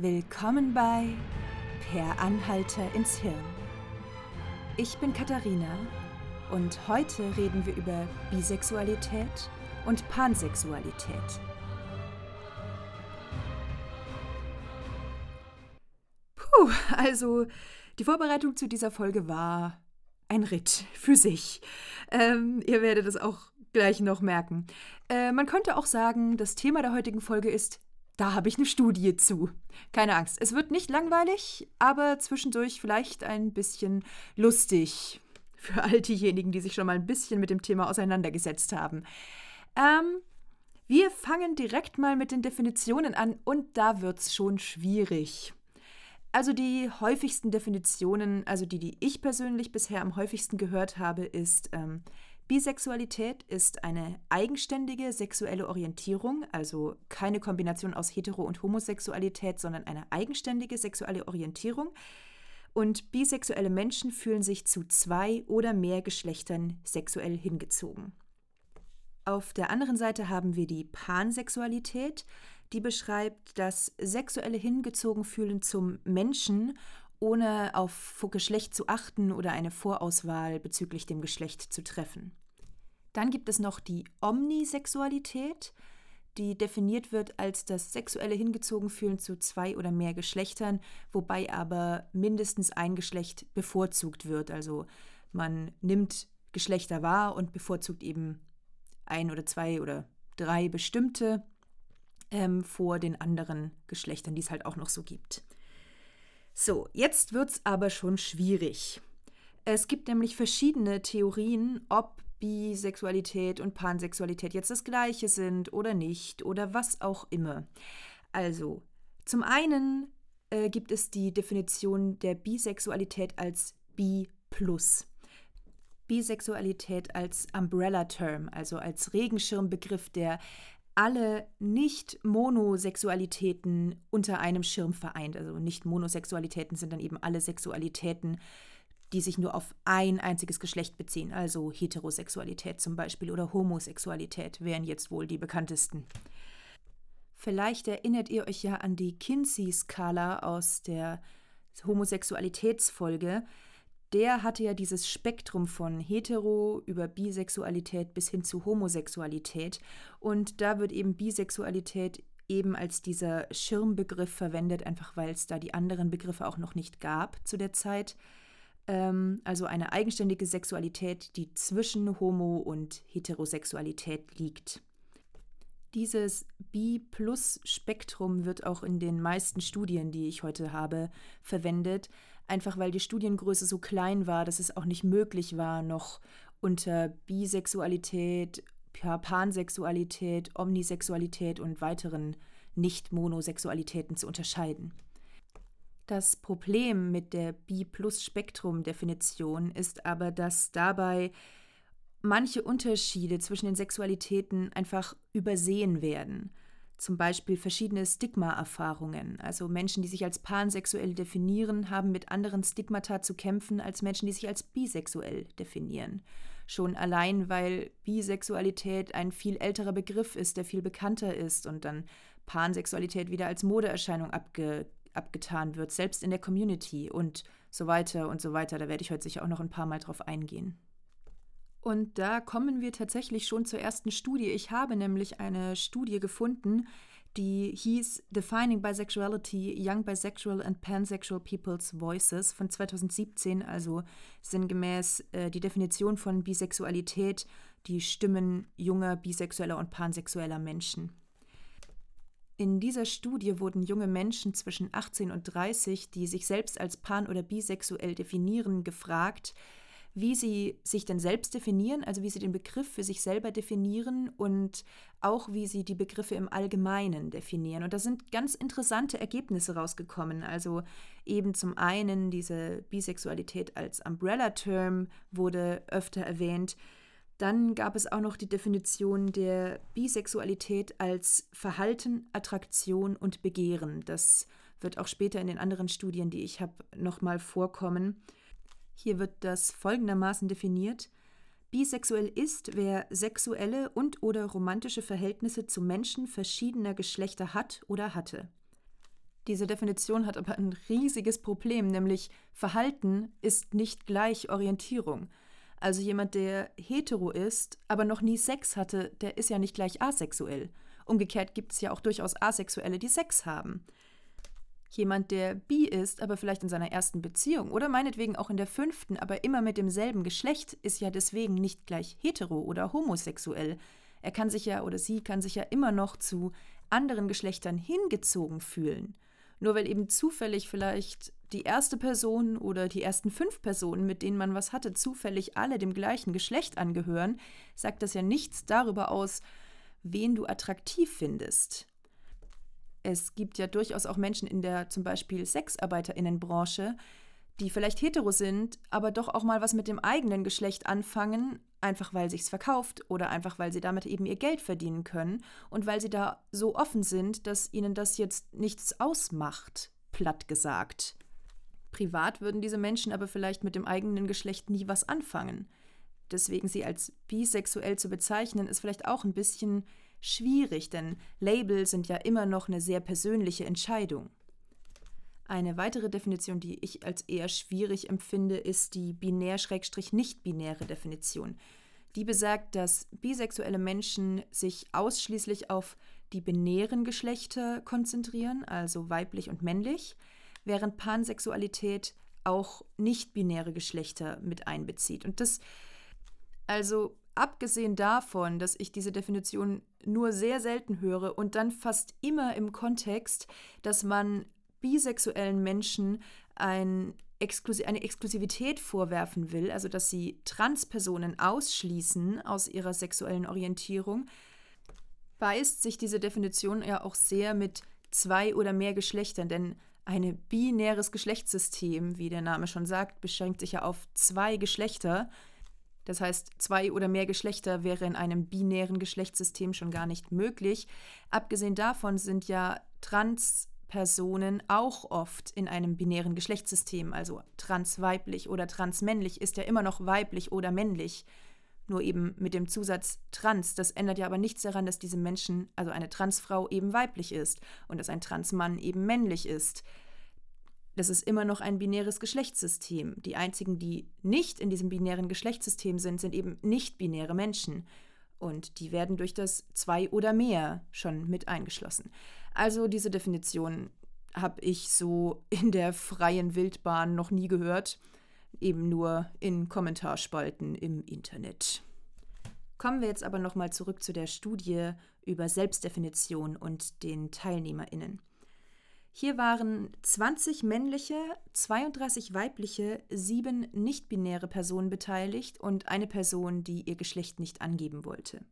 Willkommen bei Per Anhalter ins Hirn. Ich bin Katharina und heute reden wir über Bisexualität und Pansexualität. Puh, also die Vorbereitung zu dieser Folge war ein Ritt für sich. Ähm, ihr werdet es auch gleich noch merken. Äh, man könnte auch sagen, das Thema der heutigen Folge ist da habe ich eine Studie zu. Keine Angst, es wird nicht langweilig, aber zwischendurch vielleicht ein bisschen lustig für all diejenigen, die sich schon mal ein bisschen mit dem Thema auseinandergesetzt haben. Ähm, wir fangen direkt mal mit den Definitionen an und da wird es schon schwierig. Also die häufigsten Definitionen, also die, die ich persönlich bisher am häufigsten gehört habe, ist ähm, Bisexualität ist eine eigenständige sexuelle Orientierung, also keine Kombination aus Hetero- und Homosexualität, sondern eine eigenständige sexuelle Orientierung. Und bisexuelle Menschen fühlen sich zu zwei oder mehr Geschlechtern sexuell hingezogen. Auf der anderen Seite haben wir die Pansexualität, die beschreibt das sexuelle Hingezogenfühlen zum Menschen ohne auf Geschlecht zu achten oder eine Vorauswahl bezüglich dem Geschlecht zu treffen. Dann gibt es noch die Omnisexualität, die definiert wird als das sexuelle Hingezogenfühlen zu zwei oder mehr Geschlechtern, wobei aber mindestens ein Geschlecht bevorzugt wird. Also man nimmt Geschlechter wahr und bevorzugt eben ein oder zwei oder drei bestimmte ähm, vor den anderen Geschlechtern, die es halt auch noch so gibt. So, jetzt wird es aber schon schwierig. Es gibt nämlich verschiedene Theorien, ob Bisexualität und Pansexualität jetzt das gleiche sind oder nicht oder was auch immer. Also, zum einen äh, gibt es die Definition der Bisexualität als Bi+. Bisexualität als Umbrella-Term, also als Regenschirmbegriff, der alle Nicht-Monosexualitäten unter einem Schirm vereint. Also Nicht-Monosexualitäten sind dann eben alle Sexualitäten, die sich nur auf ein einziges Geschlecht beziehen. Also Heterosexualität zum Beispiel oder Homosexualität wären jetzt wohl die bekanntesten. Vielleicht erinnert ihr euch ja an die Kinsey-Skala aus der Homosexualitätsfolge der hatte ja dieses Spektrum von hetero über Bisexualität bis hin zu Homosexualität. Und da wird eben Bisexualität eben als dieser Schirmbegriff verwendet, einfach weil es da die anderen Begriffe auch noch nicht gab zu der Zeit. Ähm, also eine eigenständige Sexualität, die zwischen Homo- und Heterosexualität liegt. Dieses B-Plus-Spektrum wird auch in den meisten Studien, die ich heute habe, verwendet, einfach weil die Studiengröße so klein war, dass es auch nicht möglich war, noch unter Bisexualität, Pansexualität, Omnisexualität und weiteren Nicht-Monosexualitäten zu unterscheiden. Das Problem mit der B-Plus-Spektrum-Definition ist aber, dass dabei manche Unterschiede zwischen den Sexualitäten einfach übersehen werden. Zum Beispiel verschiedene Stigma-Erfahrungen. Also Menschen, die sich als pansexuell definieren, haben mit anderen Stigmata zu kämpfen als Menschen, die sich als bisexuell definieren. Schon allein, weil Bisexualität ein viel älterer Begriff ist, der viel bekannter ist und dann Pansexualität wieder als Modeerscheinung abge abgetan wird, selbst in der Community und so weiter und so weiter. Da werde ich heute sicher auch noch ein paar Mal drauf eingehen. Und da kommen wir tatsächlich schon zur ersten Studie. Ich habe nämlich eine Studie gefunden, die hieß Defining Bisexuality, Young Bisexual and Pansexual People's Voices von 2017, also sinngemäß äh, die Definition von Bisexualität, die Stimmen junger bisexueller und pansexueller Menschen. In dieser Studie wurden junge Menschen zwischen 18 und 30, die sich selbst als pan- oder bisexuell definieren, gefragt, wie sie sich denn selbst definieren, also wie sie den Begriff für sich selber definieren und auch wie sie die Begriffe im Allgemeinen definieren. Und da sind ganz interessante Ergebnisse rausgekommen. Also eben zum einen diese Bisexualität als Umbrella-Term wurde öfter erwähnt. Dann gab es auch noch die Definition der Bisexualität als Verhalten, Attraktion und Begehren. Das wird auch später in den anderen Studien, die ich habe, nochmal vorkommen. Hier wird das folgendermaßen definiert. Bisexuell ist, wer sexuelle und/oder romantische Verhältnisse zu Menschen verschiedener Geschlechter hat oder hatte. Diese Definition hat aber ein riesiges Problem, nämlich Verhalten ist nicht gleich Orientierung. Also jemand, der hetero ist, aber noch nie Sex hatte, der ist ja nicht gleich asexuell. Umgekehrt gibt es ja auch durchaus Asexuelle, die Sex haben. Jemand, der bi ist, aber vielleicht in seiner ersten Beziehung oder meinetwegen auch in der fünften, aber immer mit demselben Geschlecht, ist ja deswegen nicht gleich hetero oder homosexuell. Er kann sich ja oder sie kann sich ja immer noch zu anderen Geschlechtern hingezogen fühlen. Nur weil eben zufällig vielleicht die erste Person oder die ersten fünf Personen, mit denen man was hatte, zufällig alle dem gleichen Geschlecht angehören, sagt das ja nichts darüber aus, wen du attraktiv findest. Es gibt ja durchaus auch Menschen in der zum Beispiel Sexarbeiterinnenbranche, die vielleicht hetero sind, aber doch auch mal was mit dem eigenen Geschlecht anfangen, einfach weil sich's verkauft oder einfach weil sie damit eben ihr Geld verdienen können und weil sie da so offen sind, dass ihnen das jetzt nichts ausmacht, platt gesagt. Privat würden diese Menschen aber vielleicht mit dem eigenen Geschlecht nie was anfangen. Deswegen sie als bisexuell zu bezeichnen, ist vielleicht auch ein bisschen schwierig, denn Label sind ja immer noch eine sehr persönliche Entscheidung. Eine weitere Definition, die ich als eher schwierig empfinde, ist die binär-nicht-binäre Definition. Die besagt, dass bisexuelle Menschen sich ausschließlich auf die binären Geschlechter konzentrieren, also weiblich und männlich, während Pansexualität auch nicht-binäre Geschlechter mit einbezieht. Und das, also abgesehen davon, dass ich diese Definition nur sehr selten höre und dann fast immer im Kontext, dass man bisexuellen Menschen ein Exklusi eine Exklusivität vorwerfen will, also dass sie Transpersonen ausschließen aus ihrer sexuellen Orientierung, beißt sich diese Definition ja auch sehr mit zwei oder mehr Geschlechtern, denn ein binäres Geschlechtssystem, wie der Name schon sagt, beschränkt sich ja auf zwei Geschlechter. Das heißt, zwei oder mehr Geschlechter wäre in einem binären Geschlechtssystem schon gar nicht möglich. Abgesehen davon sind ja Trans Personen auch oft in einem binären Geschlechtssystem, also transweiblich oder transmännlich, ist ja immer noch weiblich oder männlich. Nur eben mit dem Zusatz trans. Das ändert ja aber nichts daran, dass diese Menschen, also eine Transfrau eben weiblich ist und dass ein Transmann eben männlich ist. Das ist immer noch ein binäres Geschlechtssystem. Die einzigen, die nicht in diesem binären Geschlechtssystem sind, sind eben nicht-binäre Menschen. Und die werden durch das zwei oder mehr schon mit eingeschlossen. Also diese Definition habe ich so in der freien Wildbahn noch nie gehört, eben nur in Kommentarspalten im Internet. Kommen wir jetzt aber nochmal zurück zu der Studie über Selbstdefinition und den Teilnehmerinnen. Hier waren 20 männliche, 32 weibliche, sieben nicht-binäre Personen beteiligt und eine Person, die ihr Geschlecht nicht angeben wollte.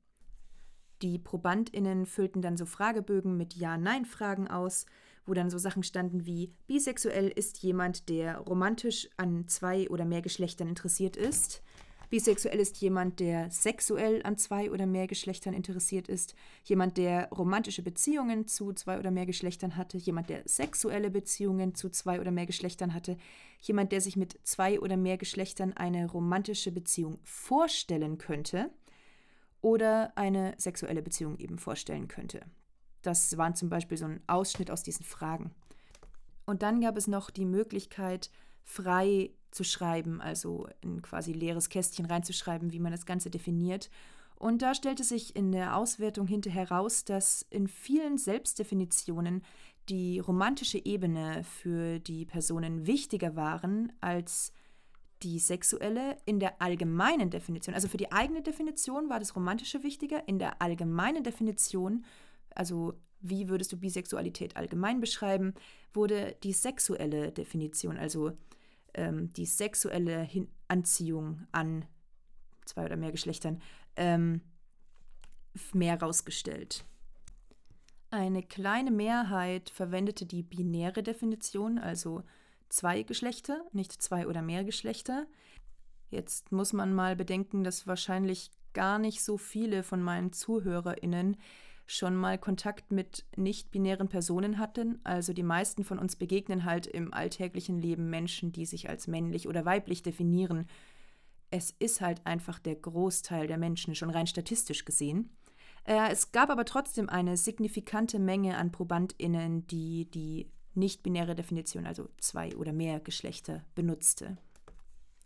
Die ProbandInnen füllten dann so Fragebögen mit Ja-Nein-Fragen aus, wo dann so Sachen standen wie: Bisexuell ist jemand, der romantisch an zwei oder mehr Geschlechtern interessiert ist. Bisexuell ist jemand, der sexuell an zwei oder mehr Geschlechtern interessiert ist. Jemand, der romantische Beziehungen zu zwei oder mehr Geschlechtern hatte. Jemand, der sexuelle Beziehungen zu zwei oder mehr Geschlechtern hatte. Jemand, der sich mit zwei oder mehr Geschlechtern eine romantische Beziehung vorstellen könnte oder eine sexuelle Beziehung eben vorstellen könnte. Das waren zum Beispiel so ein Ausschnitt aus diesen Fragen. Und dann gab es noch die Möglichkeit, frei zu schreiben, also in quasi leeres Kästchen reinzuschreiben, wie man das Ganze definiert. Und da stellte sich in der Auswertung hinterher heraus, dass in vielen Selbstdefinitionen die romantische Ebene für die Personen wichtiger waren als die sexuelle in der allgemeinen Definition, also für die eigene Definition war das Romantische wichtiger, in der allgemeinen Definition, also wie würdest du Bisexualität allgemein beschreiben, wurde die sexuelle Definition, also ähm, die sexuelle Hin Anziehung an zwei oder mehr Geschlechtern, ähm, mehr rausgestellt. Eine kleine Mehrheit verwendete die binäre Definition, also zwei Geschlechter, nicht zwei oder mehr Geschlechter. Jetzt muss man mal bedenken, dass wahrscheinlich gar nicht so viele von meinen Zuhörerinnen schon mal Kontakt mit nicht-binären Personen hatten. Also die meisten von uns begegnen halt im alltäglichen Leben Menschen, die sich als männlich oder weiblich definieren. Es ist halt einfach der Großteil der Menschen, schon rein statistisch gesehen. Äh, es gab aber trotzdem eine signifikante Menge an ProbandInnen, die die nicht-binäre Definition, also zwei oder mehr Geschlechter, benutzte.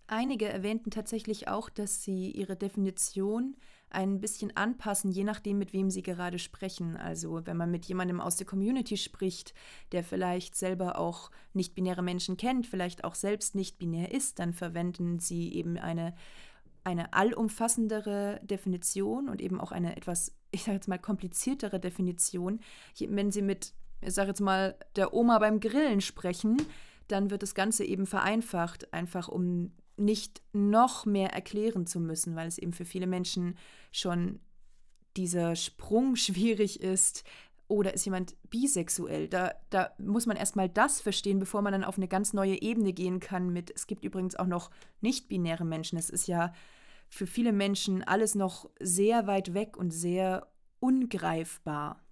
Einige erwähnten tatsächlich auch, dass sie ihre Definition ein bisschen anpassen, je nachdem, mit wem sie gerade sprechen. Also wenn man mit jemandem aus der Community spricht, der vielleicht selber auch nicht-binäre Menschen kennt, vielleicht auch selbst nicht-binär ist, dann verwenden sie eben eine, eine allumfassendere Definition und eben auch eine etwas, ich sage jetzt mal, kompliziertere Definition. Wenn sie mit, ich sage jetzt mal, der Oma beim Grillen sprechen, dann wird das Ganze eben vereinfacht, einfach um nicht noch mehr erklären zu müssen, weil es eben für viele Menschen schon dieser Sprung schwierig ist. Oder ist jemand bisexuell? Da, da muss man erstmal das verstehen, bevor man dann auf eine ganz neue Ebene gehen kann mit, es gibt übrigens auch noch nicht-binäre Menschen. Es ist ja für viele Menschen alles noch sehr weit weg und sehr ungreifbar.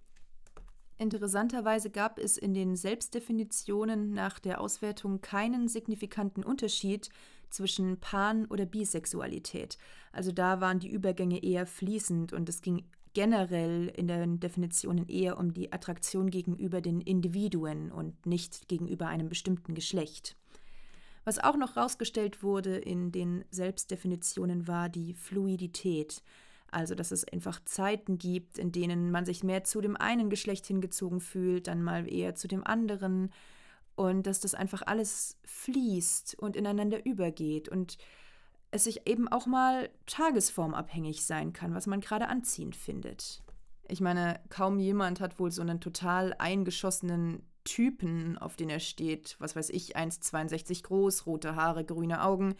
Interessanterweise gab es in den Selbstdefinitionen nach der Auswertung keinen signifikanten Unterschied zwischen Pan- oder Bisexualität. Also da waren die Übergänge eher fließend und es ging generell in den Definitionen eher um die Attraktion gegenüber den Individuen und nicht gegenüber einem bestimmten Geschlecht. Was auch noch herausgestellt wurde in den Selbstdefinitionen war die Fluidität, also dass es einfach Zeiten gibt, in denen man sich mehr zu dem einen Geschlecht hingezogen fühlt, dann mal eher zu dem anderen und dass das einfach alles fließt und ineinander übergeht und es sich eben auch mal tagesformabhängig sein kann, was man gerade anziehend findet. Ich meine, kaum jemand hat wohl so einen total eingeschossenen Typen, auf den er steht, was weiß ich, 1,62 groß, rote Haare, grüne Augen.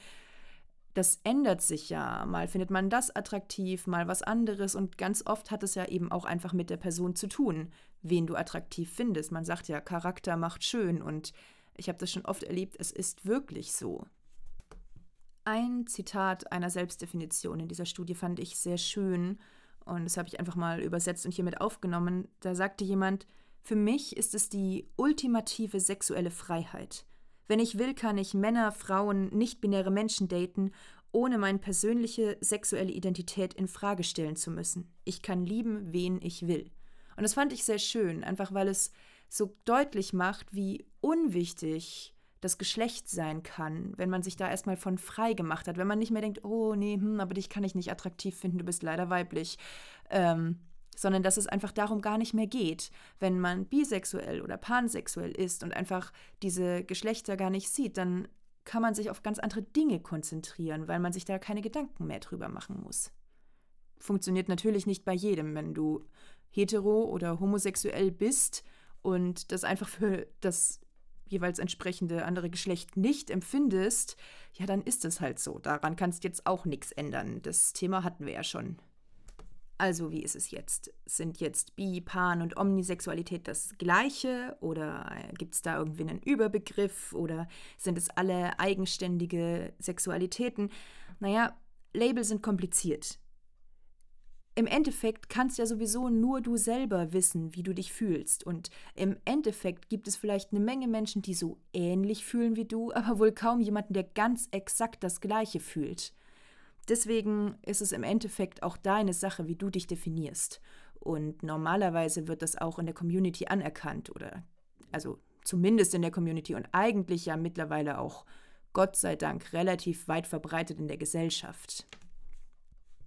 Das ändert sich ja. Mal findet man das attraktiv, mal was anderes und ganz oft hat es ja eben auch einfach mit der Person zu tun wen du attraktiv findest. Man sagt ja, Charakter macht schön und ich habe das schon oft erlebt, es ist wirklich so. Ein Zitat einer Selbstdefinition in dieser Studie fand ich sehr schön und das habe ich einfach mal übersetzt und hiermit aufgenommen. Da sagte jemand, für mich ist es die ultimative sexuelle Freiheit. Wenn ich will, kann ich Männer, Frauen, nicht-binäre Menschen daten, ohne meine persönliche sexuelle Identität in Frage stellen zu müssen. Ich kann lieben, wen ich will. Und das fand ich sehr schön, einfach weil es so deutlich macht, wie unwichtig das Geschlecht sein kann, wenn man sich da erstmal von frei gemacht hat, wenn man nicht mehr denkt, oh nee, hm, aber dich kann ich nicht attraktiv finden, du bist leider weiblich, ähm, sondern dass es einfach darum gar nicht mehr geht, wenn man bisexuell oder pansexuell ist und einfach diese Geschlechter gar nicht sieht, dann kann man sich auf ganz andere Dinge konzentrieren, weil man sich da keine Gedanken mehr drüber machen muss. Funktioniert natürlich nicht bei jedem, wenn du hetero oder homosexuell bist und das einfach für das jeweils entsprechende andere Geschlecht nicht empfindest, ja, dann ist es halt so. Daran kannst jetzt auch nichts ändern. Das Thema hatten wir ja schon. Also, wie ist es jetzt? Sind jetzt Bi, Pan und Omnisexualität das gleiche? Oder gibt es da irgendwie einen Überbegriff? Oder sind es alle eigenständige Sexualitäten? Naja, Label sind kompliziert im Endeffekt kannst ja sowieso nur du selber wissen, wie du dich fühlst. Und im Endeffekt gibt es vielleicht eine Menge Menschen, die so ähnlich fühlen wie du, aber wohl kaum jemanden, der ganz exakt das Gleiche fühlt. Deswegen ist es im Endeffekt auch deine Sache, wie du dich definierst. Und normalerweise wird das auch in der Community anerkannt oder also zumindest in der Community und eigentlich ja mittlerweile auch Gott sei Dank relativ weit verbreitet in der Gesellschaft.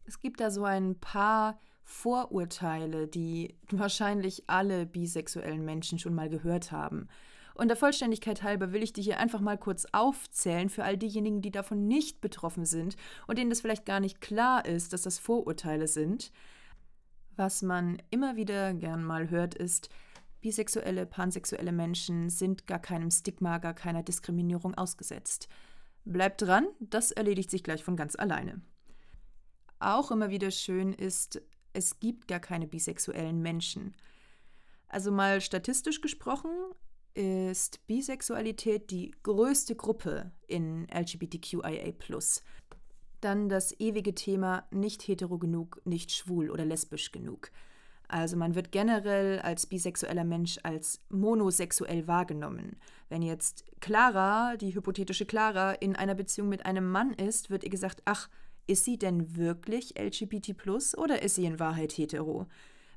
Es gibt da so ein paar Vorurteile, die wahrscheinlich alle bisexuellen Menschen schon mal gehört haben. Und der Vollständigkeit halber will ich die hier einfach mal kurz aufzählen für all diejenigen, die davon nicht betroffen sind und denen das vielleicht gar nicht klar ist, dass das Vorurteile sind. Was man immer wieder gern mal hört, ist, bisexuelle, pansexuelle Menschen sind gar keinem Stigma, gar keiner Diskriminierung ausgesetzt. Bleibt dran, das erledigt sich gleich von ganz alleine auch immer wieder schön ist, es gibt gar keine bisexuellen Menschen. Also mal statistisch gesprochen ist Bisexualität die größte Gruppe in LGBTQIA. Dann das ewige Thema nicht hetero genug, nicht schwul oder lesbisch genug. Also man wird generell als bisexueller Mensch als monosexuell wahrgenommen. Wenn jetzt Clara, die hypothetische Clara, in einer Beziehung mit einem Mann ist, wird ihr gesagt, ach, ist sie denn wirklich LGBT oder ist sie in Wahrheit hetero?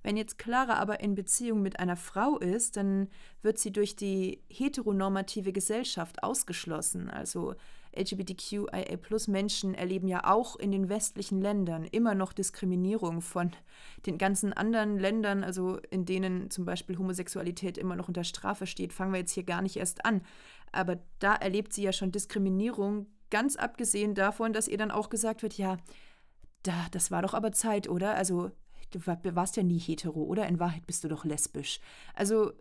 Wenn jetzt Clara aber in Beziehung mit einer Frau ist, dann wird sie durch die heteronormative Gesellschaft ausgeschlossen. Also LGBTQIA-Menschen erleben ja auch in den westlichen Ländern immer noch Diskriminierung von den ganzen anderen Ländern, also in denen zum Beispiel Homosexualität immer noch unter Strafe steht, fangen wir jetzt hier gar nicht erst an. Aber da erlebt sie ja schon Diskriminierung, ganz abgesehen davon, dass ihr dann auch gesagt wird, ja, da, das war doch aber Zeit, oder? Also du warst ja nie hetero, oder? In Wahrheit bist du doch lesbisch. Also,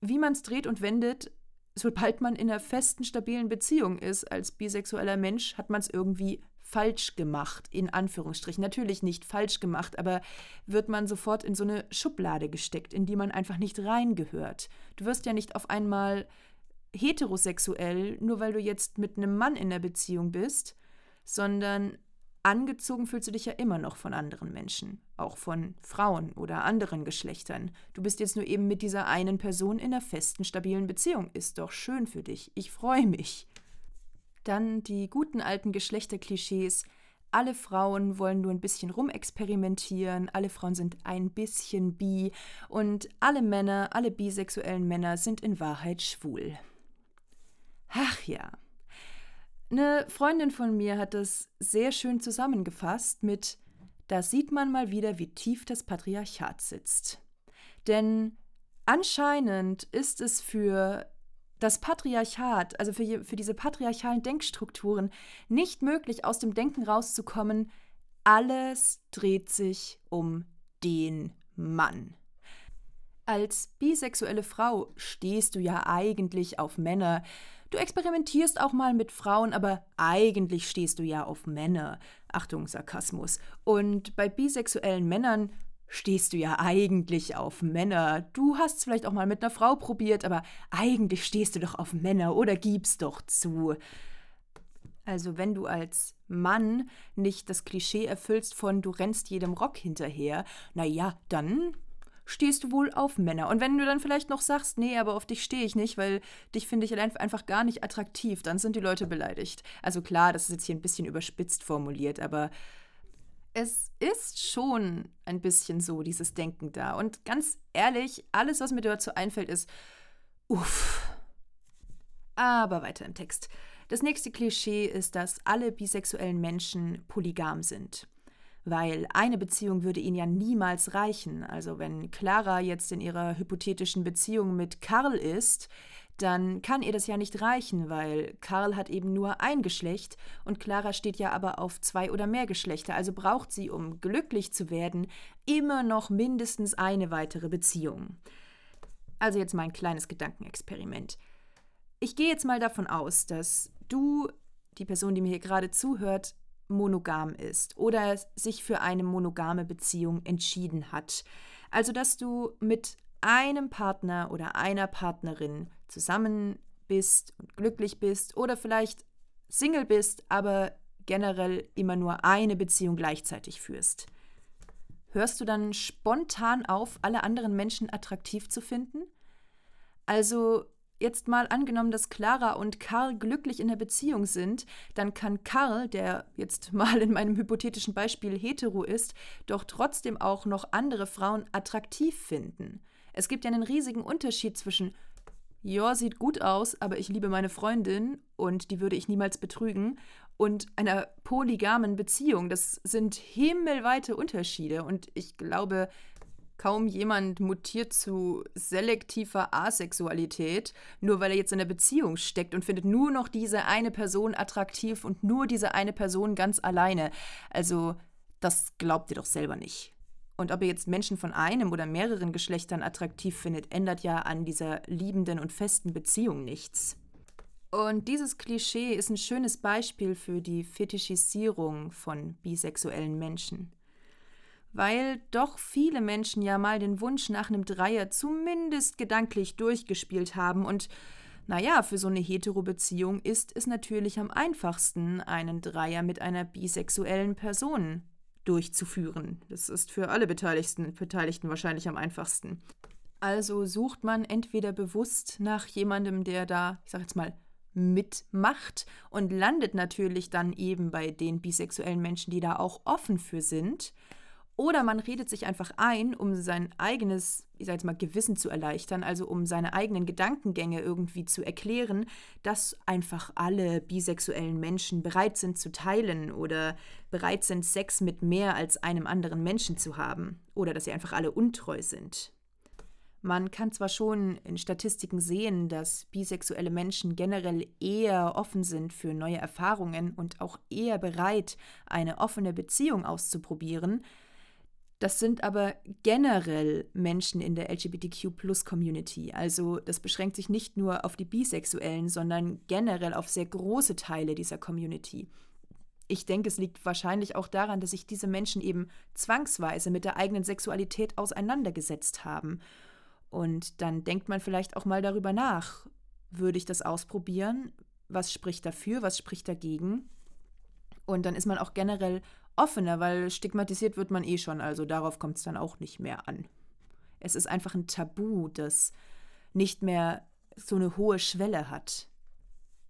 wie man es dreht und wendet, sobald man in einer festen, stabilen Beziehung ist, als bisexueller Mensch, hat man es irgendwie falsch gemacht, in Anführungsstrichen. Natürlich nicht falsch gemacht, aber wird man sofort in so eine Schublade gesteckt, in die man einfach nicht reingehört. Du wirst ja nicht auf einmal heterosexuell, nur weil du jetzt mit einem Mann in der Beziehung bist, sondern angezogen fühlst du dich ja immer noch von anderen Menschen, auch von Frauen oder anderen Geschlechtern. Du bist jetzt nur eben mit dieser einen Person in einer festen, stabilen Beziehung. Ist doch schön für dich. Ich freue mich. Dann die guten alten Geschlechterklischees. Alle Frauen wollen nur ein bisschen rumexperimentieren, alle Frauen sind ein bisschen bi und alle Männer, alle bisexuellen Männer sind in Wahrheit schwul. Ach ja, eine Freundin von mir hat das sehr schön zusammengefasst mit Da sieht man mal wieder, wie tief das Patriarchat sitzt. Denn anscheinend ist es für das Patriarchat, also für, für diese patriarchalen Denkstrukturen, nicht möglich, aus dem Denken rauszukommen, alles dreht sich um den Mann. Als bisexuelle Frau stehst du ja eigentlich auf Männer, Du experimentierst auch mal mit Frauen, aber eigentlich stehst du ja auf Männer. Achtung, Sarkasmus. Und bei bisexuellen Männern stehst du ja eigentlich auf Männer. Du hast es vielleicht auch mal mit einer Frau probiert, aber eigentlich stehst du doch auf Männer oder gibst doch zu. Also wenn du als Mann nicht das Klischee erfüllst von du rennst jedem Rock hinterher, na ja, dann stehst du wohl auf Männer. Und wenn du dann vielleicht noch sagst, nee, aber auf dich stehe ich nicht, weil dich finde ich einfach gar nicht attraktiv, dann sind die Leute beleidigt. Also klar, das ist jetzt hier ein bisschen überspitzt formuliert, aber es ist schon ein bisschen so, dieses Denken da. Und ganz ehrlich, alles, was mir dazu einfällt, ist, uff. Aber weiter im Text. Das nächste Klischee ist, dass alle bisexuellen Menschen polygam sind weil eine Beziehung würde ihnen ja niemals reichen. Also wenn Clara jetzt in ihrer hypothetischen Beziehung mit Karl ist, dann kann ihr das ja nicht reichen, weil Karl hat eben nur ein Geschlecht und Clara steht ja aber auf zwei oder mehr Geschlechter, also braucht sie, um glücklich zu werden, immer noch mindestens eine weitere Beziehung. Also jetzt mein kleines Gedankenexperiment. Ich gehe jetzt mal davon aus, dass du, die Person, die mir hier gerade zuhört, monogam ist oder sich für eine monogame Beziehung entschieden hat. Also dass du mit einem Partner oder einer Partnerin zusammen bist und glücklich bist oder vielleicht Single bist, aber generell immer nur eine Beziehung gleichzeitig führst. Hörst du dann spontan auf, alle anderen Menschen attraktiv zu finden? Also jetzt mal angenommen, dass Clara und Karl glücklich in der Beziehung sind, dann kann Karl, der jetzt mal in meinem hypothetischen Beispiel hetero ist, doch trotzdem auch noch andere Frauen attraktiv finden. Es gibt ja einen riesigen Unterschied zwischen ja, sieht gut aus, aber ich liebe meine Freundin und die würde ich niemals betrügen. Und einer polygamen Beziehung, das sind himmelweite Unterschiede. Und ich glaube, Kaum jemand mutiert zu selektiver Asexualität, nur weil er jetzt in einer Beziehung steckt und findet nur noch diese eine Person attraktiv und nur diese eine Person ganz alleine. Also, das glaubt ihr doch selber nicht. Und ob ihr jetzt Menschen von einem oder mehreren Geschlechtern attraktiv findet, ändert ja an dieser liebenden und festen Beziehung nichts. Und dieses Klischee ist ein schönes Beispiel für die Fetischisierung von bisexuellen Menschen weil doch viele Menschen ja mal den Wunsch nach einem Dreier zumindest gedanklich durchgespielt haben und naja, für so eine Hetero-Beziehung ist es natürlich am einfachsten, einen Dreier mit einer bisexuellen Person durchzuführen. Das ist für alle Beteiligten, Beteiligten wahrscheinlich am einfachsten. Also sucht man entweder bewusst nach jemandem, der da, ich sag jetzt mal, mitmacht und landet natürlich dann eben bei den bisexuellen Menschen, die da auch offen für sind. Oder man redet sich einfach ein, um sein eigenes, ich sag jetzt mal, Gewissen zu erleichtern, also um seine eigenen Gedankengänge irgendwie zu erklären, dass einfach alle bisexuellen Menschen bereit sind zu teilen oder bereit sind, Sex mit mehr als einem anderen Menschen zu haben. Oder dass sie einfach alle untreu sind. Man kann zwar schon in Statistiken sehen, dass bisexuelle Menschen generell eher offen sind für neue Erfahrungen und auch eher bereit, eine offene Beziehung auszuprobieren, das sind aber generell Menschen in der LGBTQ-Plus-Community. Also das beschränkt sich nicht nur auf die Bisexuellen, sondern generell auf sehr große Teile dieser Community. Ich denke, es liegt wahrscheinlich auch daran, dass sich diese Menschen eben zwangsweise mit der eigenen Sexualität auseinandergesetzt haben. Und dann denkt man vielleicht auch mal darüber nach, würde ich das ausprobieren? Was spricht dafür? Was spricht dagegen? Und dann ist man auch generell offener, weil stigmatisiert wird man eh schon, also darauf kommt es dann auch nicht mehr an. Es ist einfach ein Tabu, das nicht mehr so eine hohe Schwelle hat.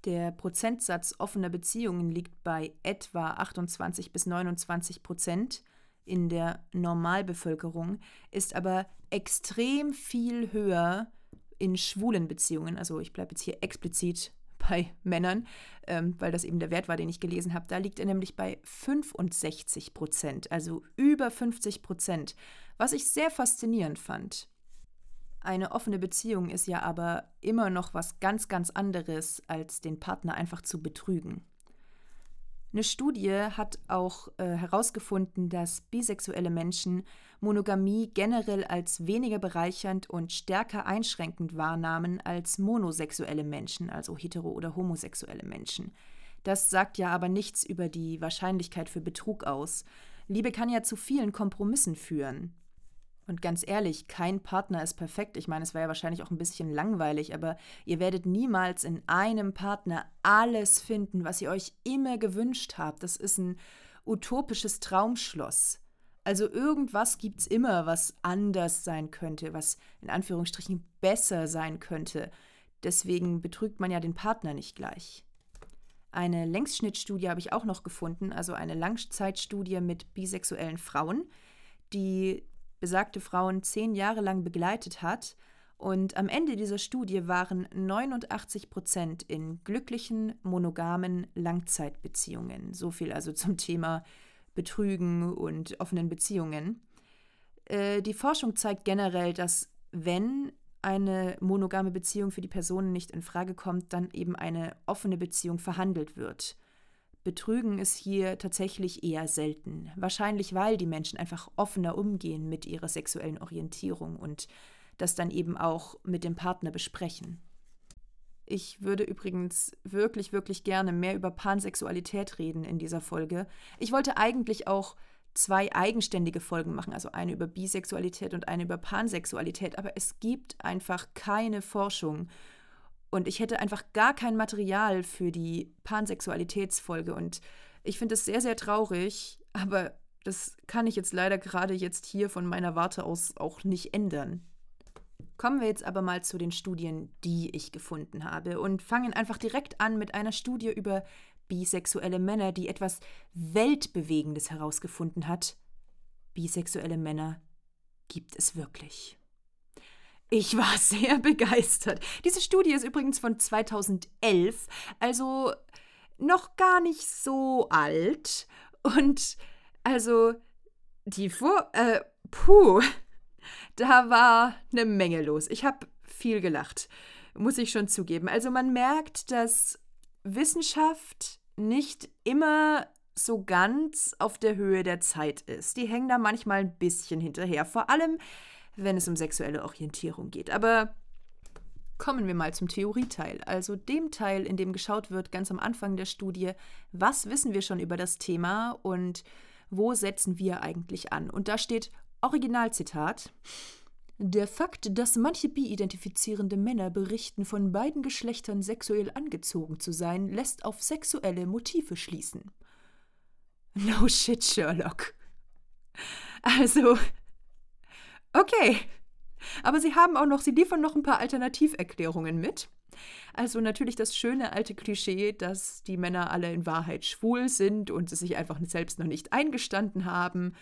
Der Prozentsatz offener Beziehungen liegt bei etwa 28 bis 29 Prozent in der Normalbevölkerung, ist aber extrem viel höher in schwulen Beziehungen. Also ich bleibe jetzt hier explizit bei Männern, ähm, weil das eben der Wert war, den ich gelesen habe. Da liegt er nämlich bei 65 Prozent, also über 50 Prozent, was ich sehr faszinierend fand. Eine offene Beziehung ist ja aber immer noch was ganz, ganz anderes, als den Partner einfach zu betrügen. Eine Studie hat auch äh, herausgefunden, dass bisexuelle Menschen Monogamie generell als weniger bereichernd und stärker einschränkend wahrnahmen als monosexuelle Menschen, also hetero- oder homosexuelle Menschen. Das sagt ja aber nichts über die Wahrscheinlichkeit für Betrug aus. Liebe kann ja zu vielen Kompromissen führen. Und ganz ehrlich, kein Partner ist perfekt. Ich meine, es wäre ja wahrscheinlich auch ein bisschen langweilig, aber ihr werdet niemals in einem Partner alles finden, was ihr euch immer gewünscht habt. Das ist ein utopisches Traumschloss. Also irgendwas gibt es immer, was anders sein könnte, was in Anführungsstrichen besser sein könnte. Deswegen betrügt man ja den Partner nicht gleich. Eine Längsschnittstudie habe ich auch noch gefunden, also eine Langzeitstudie mit bisexuellen Frauen, die besagte Frauen zehn Jahre lang begleitet hat. Und am Ende dieser Studie waren 89 Prozent in glücklichen, monogamen Langzeitbeziehungen. So viel also zum Thema Betrügen und offenen Beziehungen. Äh, die Forschung zeigt generell, dass wenn eine monogame Beziehung für die Personen nicht in Frage kommt, dann eben eine offene Beziehung verhandelt wird. Betrügen ist hier tatsächlich eher selten. Wahrscheinlich, weil die Menschen einfach offener umgehen mit ihrer sexuellen Orientierung und das dann eben auch mit dem Partner besprechen. Ich würde übrigens wirklich, wirklich gerne mehr über Pansexualität reden in dieser Folge. Ich wollte eigentlich auch zwei eigenständige Folgen machen, also eine über Bisexualität und eine über Pansexualität, aber es gibt einfach keine Forschung und ich hätte einfach gar kein Material für die Pansexualitätsfolge. Und ich finde es sehr, sehr traurig, aber das kann ich jetzt leider gerade jetzt hier von meiner Warte aus auch nicht ändern. Kommen wir jetzt aber mal zu den Studien, die ich gefunden habe und fangen einfach direkt an mit einer Studie über bisexuelle Männer, die etwas Weltbewegendes herausgefunden hat. Bisexuelle Männer gibt es wirklich. Ich war sehr begeistert. Diese Studie ist übrigens von 2011, also noch gar nicht so alt. Und also die Vor... Äh, puh, da war eine Menge los. Ich habe viel gelacht, muss ich schon zugeben. Also man merkt, dass Wissenschaft nicht immer so ganz auf der Höhe der Zeit ist. Die hängen da manchmal ein bisschen hinterher. Vor allem wenn es um sexuelle Orientierung geht. Aber kommen wir mal zum Theorieteil, also dem Teil, in dem geschaut wird, ganz am Anfang der Studie, was wissen wir schon über das Thema und wo setzen wir eigentlich an. Und da steht Originalzitat. Der Fakt, dass manche bi-identifizierende Männer berichten, von beiden Geschlechtern sexuell angezogen zu sein, lässt auf sexuelle Motive schließen. No shit, Sherlock. Also, Okay. Aber sie haben auch noch, sie liefern noch ein paar Alternativerklärungen mit. Also natürlich das schöne alte Klischee, dass die Männer alle in Wahrheit schwul sind und sie sich einfach selbst noch nicht eingestanden haben.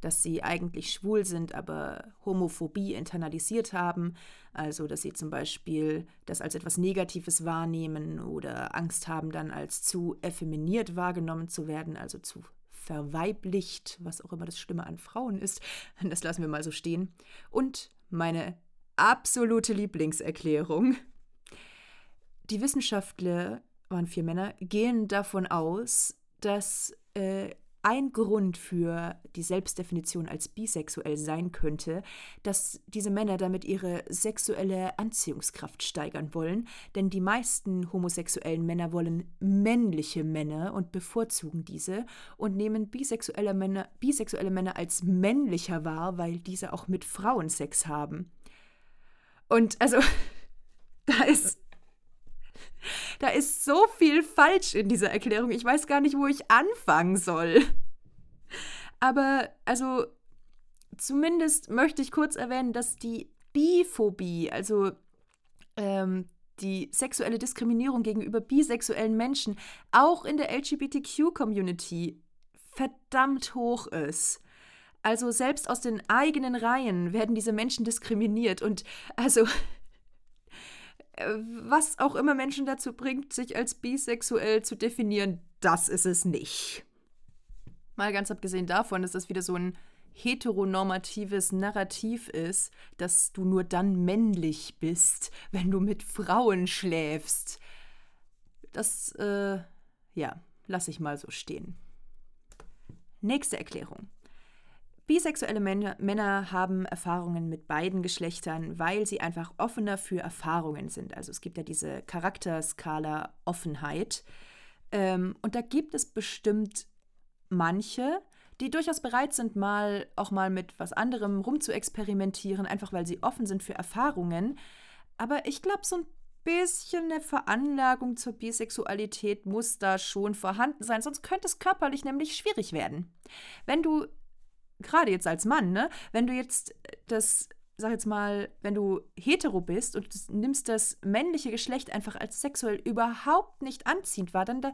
Dass sie eigentlich schwul sind, aber Homophobie internalisiert haben, also dass sie zum Beispiel das als etwas Negatives wahrnehmen oder Angst haben, dann als zu effeminiert wahrgenommen zu werden, also zu verweiblicht, was auch immer das Schlimme an Frauen ist. Das lassen wir mal so stehen. Und meine absolute Lieblingserklärung. Die Wissenschaftler, waren vier Männer, gehen davon aus, dass äh, ein Grund für die Selbstdefinition als bisexuell sein könnte, dass diese Männer damit ihre sexuelle Anziehungskraft steigern wollen, denn die meisten homosexuellen Männer wollen männliche Männer und bevorzugen diese und nehmen bisexuelle Männer, bisexuelle Männer als männlicher wahr, weil diese auch mit Frauen Sex haben. Und also, da ist da ist so viel falsch in dieser Erklärung. Ich weiß gar nicht, wo ich anfangen soll. Aber also zumindest möchte ich kurz erwähnen, dass die Biphobie, also ähm, die sexuelle Diskriminierung gegenüber bisexuellen Menschen, auch in der LGBTQ-Community verdammt hoch ist. Also selbst aus den eigenen Reihen werden diese Menschen diskriminiert und also was auch immer Menschen dazu bringt, sich als bisexuell zu definieren, das ist es nicht. Mal ganz abgesehen davon, dass das wieder so ein heteronormatives Narrativ ist, dass du nur dann männlich bist, wenn du mit Frauen schläfst. Das, äh, ja, lass ich mal so stehen. Nächste Erklärung. Bisexuelle Männer, haben Erfahrungen mit beiden Geschlechtern, weil sie einfach offener für Erfahrungen sind. Also es gibt ja diese Charakterskala Offenheit. Ähm, und da gibt es bestimmt manche, die durchaus bereit sind, mal auch mal mit was anderem rumzuexperimentieren, einfach weil sie offen sind für Erfahrungen. Aber ich glaube, so ein bisschen eine Veranlagung zur Bisexualität muss da schon vorhanden sein, sonst könnte es körperlich nämlich schwierig werden. Wenn du gerade jetzt als Mann, ne, wenn du jetzt das, sag jetzt mal, wenn du hetero bist und du nimmst das männliche Geschlecht einfach als sexuell überhaupt nicht anziehend wahr, dann da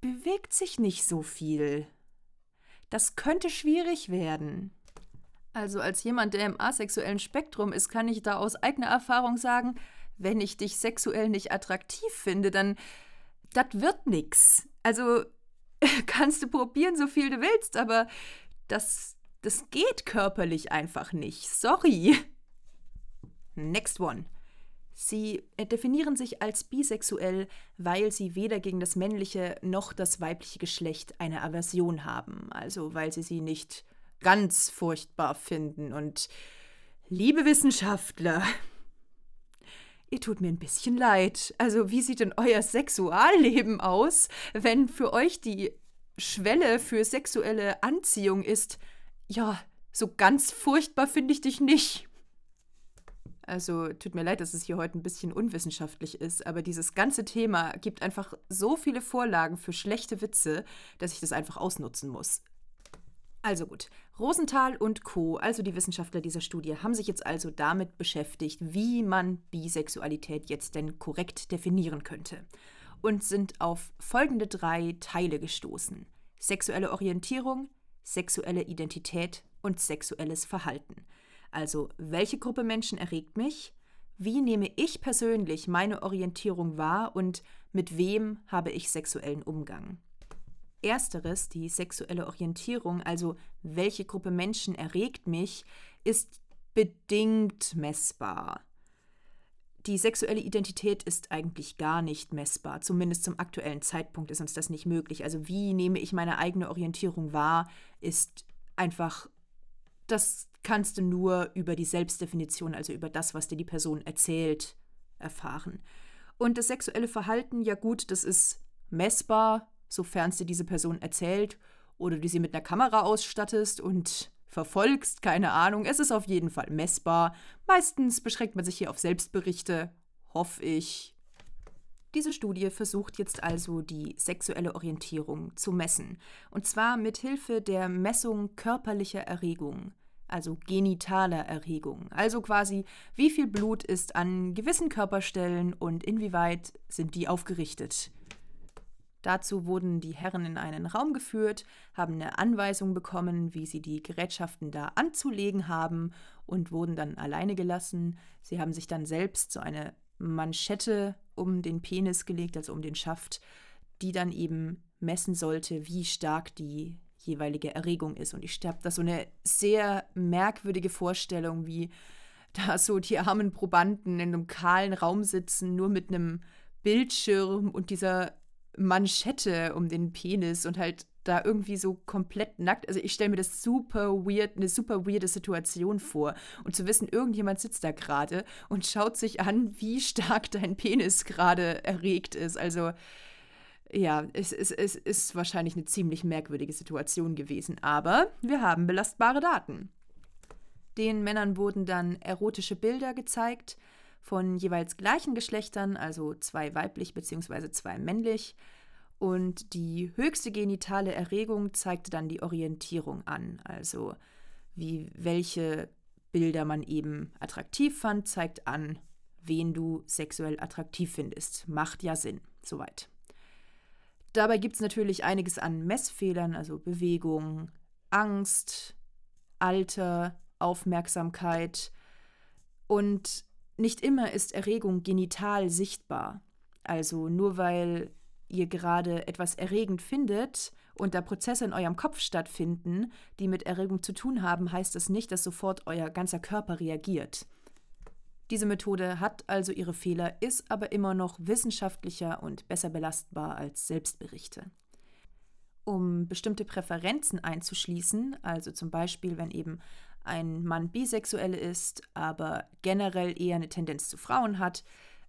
bewegt sich nicht so viel. Das könnte schwierig werden. Also als jemand, der im asexuellen Spektrum ist, kann ich da aus eigener Erfahrung sagen, wenn ich dich sexuell nicht attraktiv finde, dann das wird nix. Also kannst du probieren, so viel du willst, aber das, das geht körperlich einfach nicht. Sorry. Next one. Sie definieren sich als bisexuell, weil sie weder gegen das männliche noch das weibliche Geschlecht eine Aversion haben, also weil sie sie nicht ganz furchtbar finden. Und liebe Wissenschaftler, ihr tut mir ein bisschen leid. Also wie sieht denn euer Sexualleben aus, wenn für euch die Schwelle für sexuelle Anziehung ist, ja, so ganz furchtbar finde ich dich nicht. Also tut mir leid, dass es hier heute ein bisschen unwissenschaftlich ist, aber dieses ganze Thema gibt einfach so viele Vorlagen für schlechte Witze, dass ich das einfach ausnutzen muss. Also gut, Rosenthal und Co., also die Wissenschaftler dieser Studie, haben sich jetzt also damit beschäftigt, wie man Bisexualität jetzt denn korrekt definieren könnte und sind auf folgende drei Teile gestoßen. Sexuelle Orientierung, sexuelle Identität und sexuelles Verhalten. Also, welche Gruppe Menschen erregt mich? Wie nehme ich persönlich meine Orientierung wahr und mit wem habe ich sexuellen Umgang? Ersteres, die sexuelle Orientierung, also welche Gruppe Menschen erregt mich, ist bedingt messbar die sexuelle Identität ist eigentlich gar nicht messbar. Zumindest zum aktuellen Zeitpunkt ist uns das nicht möglich. Also wie nehme ich meine eigene Orientierung wahr, ist einfach, das kannst du nur über die Selbstdefinition, also über das, was dir die Person erzählt, erfahren. Und das sexuelle Verhalten, ja gut, das ist messbar, sofern es dir diese Person erzählt oder du sie mit einer Kamera ausstattest und verfolgst, keine Ahnung. Es ist auf jeden Fall messbar. Meistens beschränkt man sich hier auf Selbstberichte, hoffe ich. Diese Studie versucht jetzt also die sexuelle Orientierung zu messen. Und zwar mit Hilfe der Messung körperlicher Erregung, also genitaler Erregung. Also quasi, wie viel Blut ist an gewissen Körperstellen und inwieweit sind die aufgerichtet. Dazu wurden die Herren in einen Raum geführt, haben eine Anweisung bekommen, wie sie die Gerätschaften da anzulegen haben und wurden dann alleine gelassen. Sie haben sich dann selbst so eine Manschette um den Penis gelegt, also um den Schaft, die dann eben messen sollte, wie stark die jeweilige Erregung ist. Und ich habe da so eine sehr merkwürdige Vorstellung, wie da so die armen Probanden in einem kahlen Raum sitzen, nur mit einem Bildschirm und dieser Manschette um den Penis und halt da irgendwie so komplett nackt. Also ich stelle mir das super weird, eine super weirde Situation vor. Und zu wissen, irgendjemand sitzt da gerade und schaut sich an, wie stark dein Penis gerade erregt ist. Also ja, es, es, es ist wahrscheinlich eine ziemlich merkwürdige Situation gewesen. Aber wir haben belastbare Daten. Den Männern wurden dann erotische Bilder gezeigt von jeweils gleichen Geschlechtern, also zwei weiblich bzw. zwei männlich. Und die höchste genitale Erregung zeigte dann die Orientierung an, also wie welche Bilder man eben attraktiv fand, zeigt an, wen du sexuell attraktiv findest. Macht ja Sinn, soweit. Dabei gibt es natürlich einiges an Messfehlern, also Bewegung, Angst, Alter, Aufmerksamkeit. Und nicht immer ist Erregung genital sichtbar. Also nur weil ihr gerade etwas erregend findet und da Prozesse in eurem Kopf stattfinden, die mit Erregung zu tun haben, heißt das nicht, dass sofort euer ganzer Körper reagiert. Diese Methode hat also ihre Fehler, ist aber immer noch wissenschaftlicher und besser belastbar als Selbstberichte. Um bestimmte Präferenzen einzuschließen, also zum Beispiel, wenn eben ein Mann bisexuell ist, aber generell eher eine Tendenz zu Frauen hat,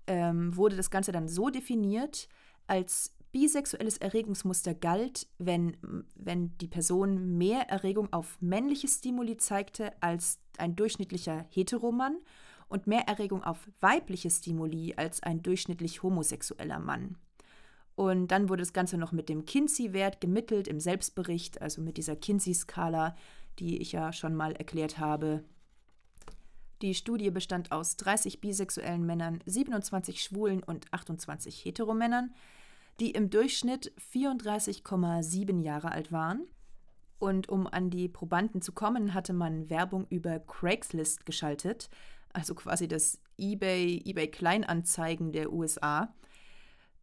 ähm, wurde das Ganze dann so definiert, als bisexuelles Erregungsmuster galt, wenn, wenn die Person mehr Erregung auf männliche Stimuli zeigte als ein durchschnittlicher Heteromann und mehr Erregung auf weibliche Stimuli als ein durchschnittlich homosexueller Mann. Und dann wurde das Ganze noch mit dem Kinsey-Wert gemittelt im Selbstbericht, also mit dieser Kinsey-Skala, die ich ja schon mal erklärt habe. Die Studie bestand aus 30 bisexuellen Männern, 27 schwulen und 28 Heteromännern, die im Durchschnitt 34,7 Jahre alt waren. Und um an die Probanden zu kommen, hatte man Werbung über Craigslist geschaltet, also quasi das eBay, eBay Kleinanzeigen der USA.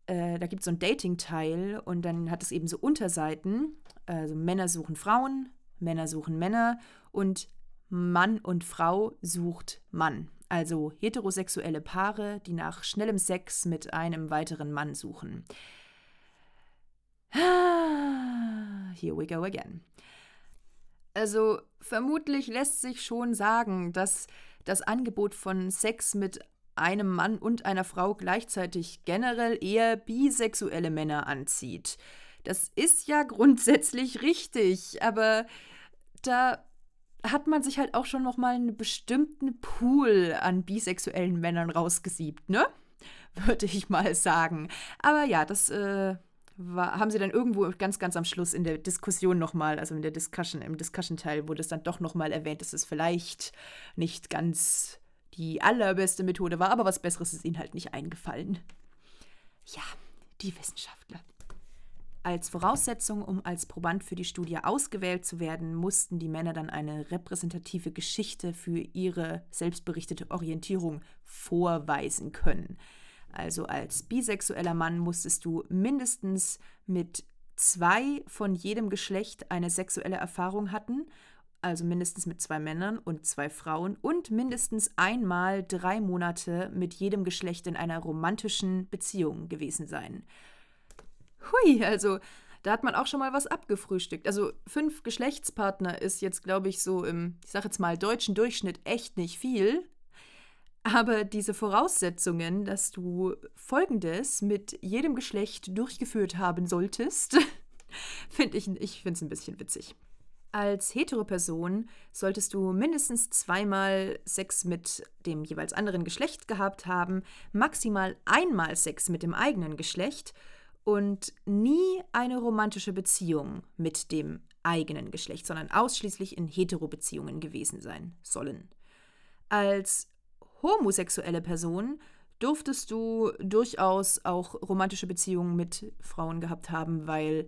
Äh, da gibt es so ein Dating-Teil und dann hat es eben so Unterseiten. Also Männer suchen Frauen, Männer suchen Männer und Mann und Frau sucht Mann. Also heterosexuelle Paare, die nach schnellem Sex mit einem weiteren Mann suchen. Here we go again. Also vermutlich lässt sich schon sagen, dass das Angebot von Sex mit einem Mann und einer Frau gleichzeitig generell eher bisexuelle Männer anzieht. Das ist ja grundsätzlich richtig, aber da hat man sich halt auch schon noch mal einen bestimmten Pool an bisexuellen Männern rausgesiebt, ne? Würde ich mal sagen. Aber ja, das äh, war, haben sie dann irgendwo ganz, ganz am Schluss in der Diskussion nochmal, also in der Discussion, im Discussion-Teil wurde es dann doch nochmal erwähnt, dass es vielleicht nicht ganz die allerbeste Methode war, aber was Besseres ist ihnen halt nicht eingefallen. Ja, die Wissenschaftler. Als Voraussetzung, um als Proband für die Studie ausgewählt zu werden, mussten die Männer dann eine repräsentative Geschichte für ihre selbstberichtete Orientierung vorweisen können. Also als bisexueller Mann musstest du mindestens mit zwei von jedem Geschlecht eine sexuelle Erfahrung hatten, also mindestens mit zwei Männern und zwei Frauen und mindestens einmal drei Monate mit jedem Geschlecht in einer romantischen Beziehung gewesen sein. Hui, also da hat man auch schon mal was abgefrühstückt. Also fünf Geschlechtspartner ist jetzt, glaube ich, so im, ich sage jetzt mal, deutschen Durchschnitt echt nicht viel. Aber diese Voraussetzungen, dass du Folgendes mit jedem Geschlecht durchgeführt haben solltest, finde ich, ich finde es ein bisschen witzig. Als Heteroperson solltest du mindestens zweimal Sex mit dem jeweils anderen Geschlecht gehabt haben, maximal einmal Sex mit dem eigenen Geschlecht und nie eine romantische Beziehung mit dem eigenen Geschlecht, sondern ausschließlich in Heterobeziehungen gewesen sein sollen. Als homosexuelle Person durftest du durchaus auch romantische Beziehungen mit Frauen gehabt haben, weil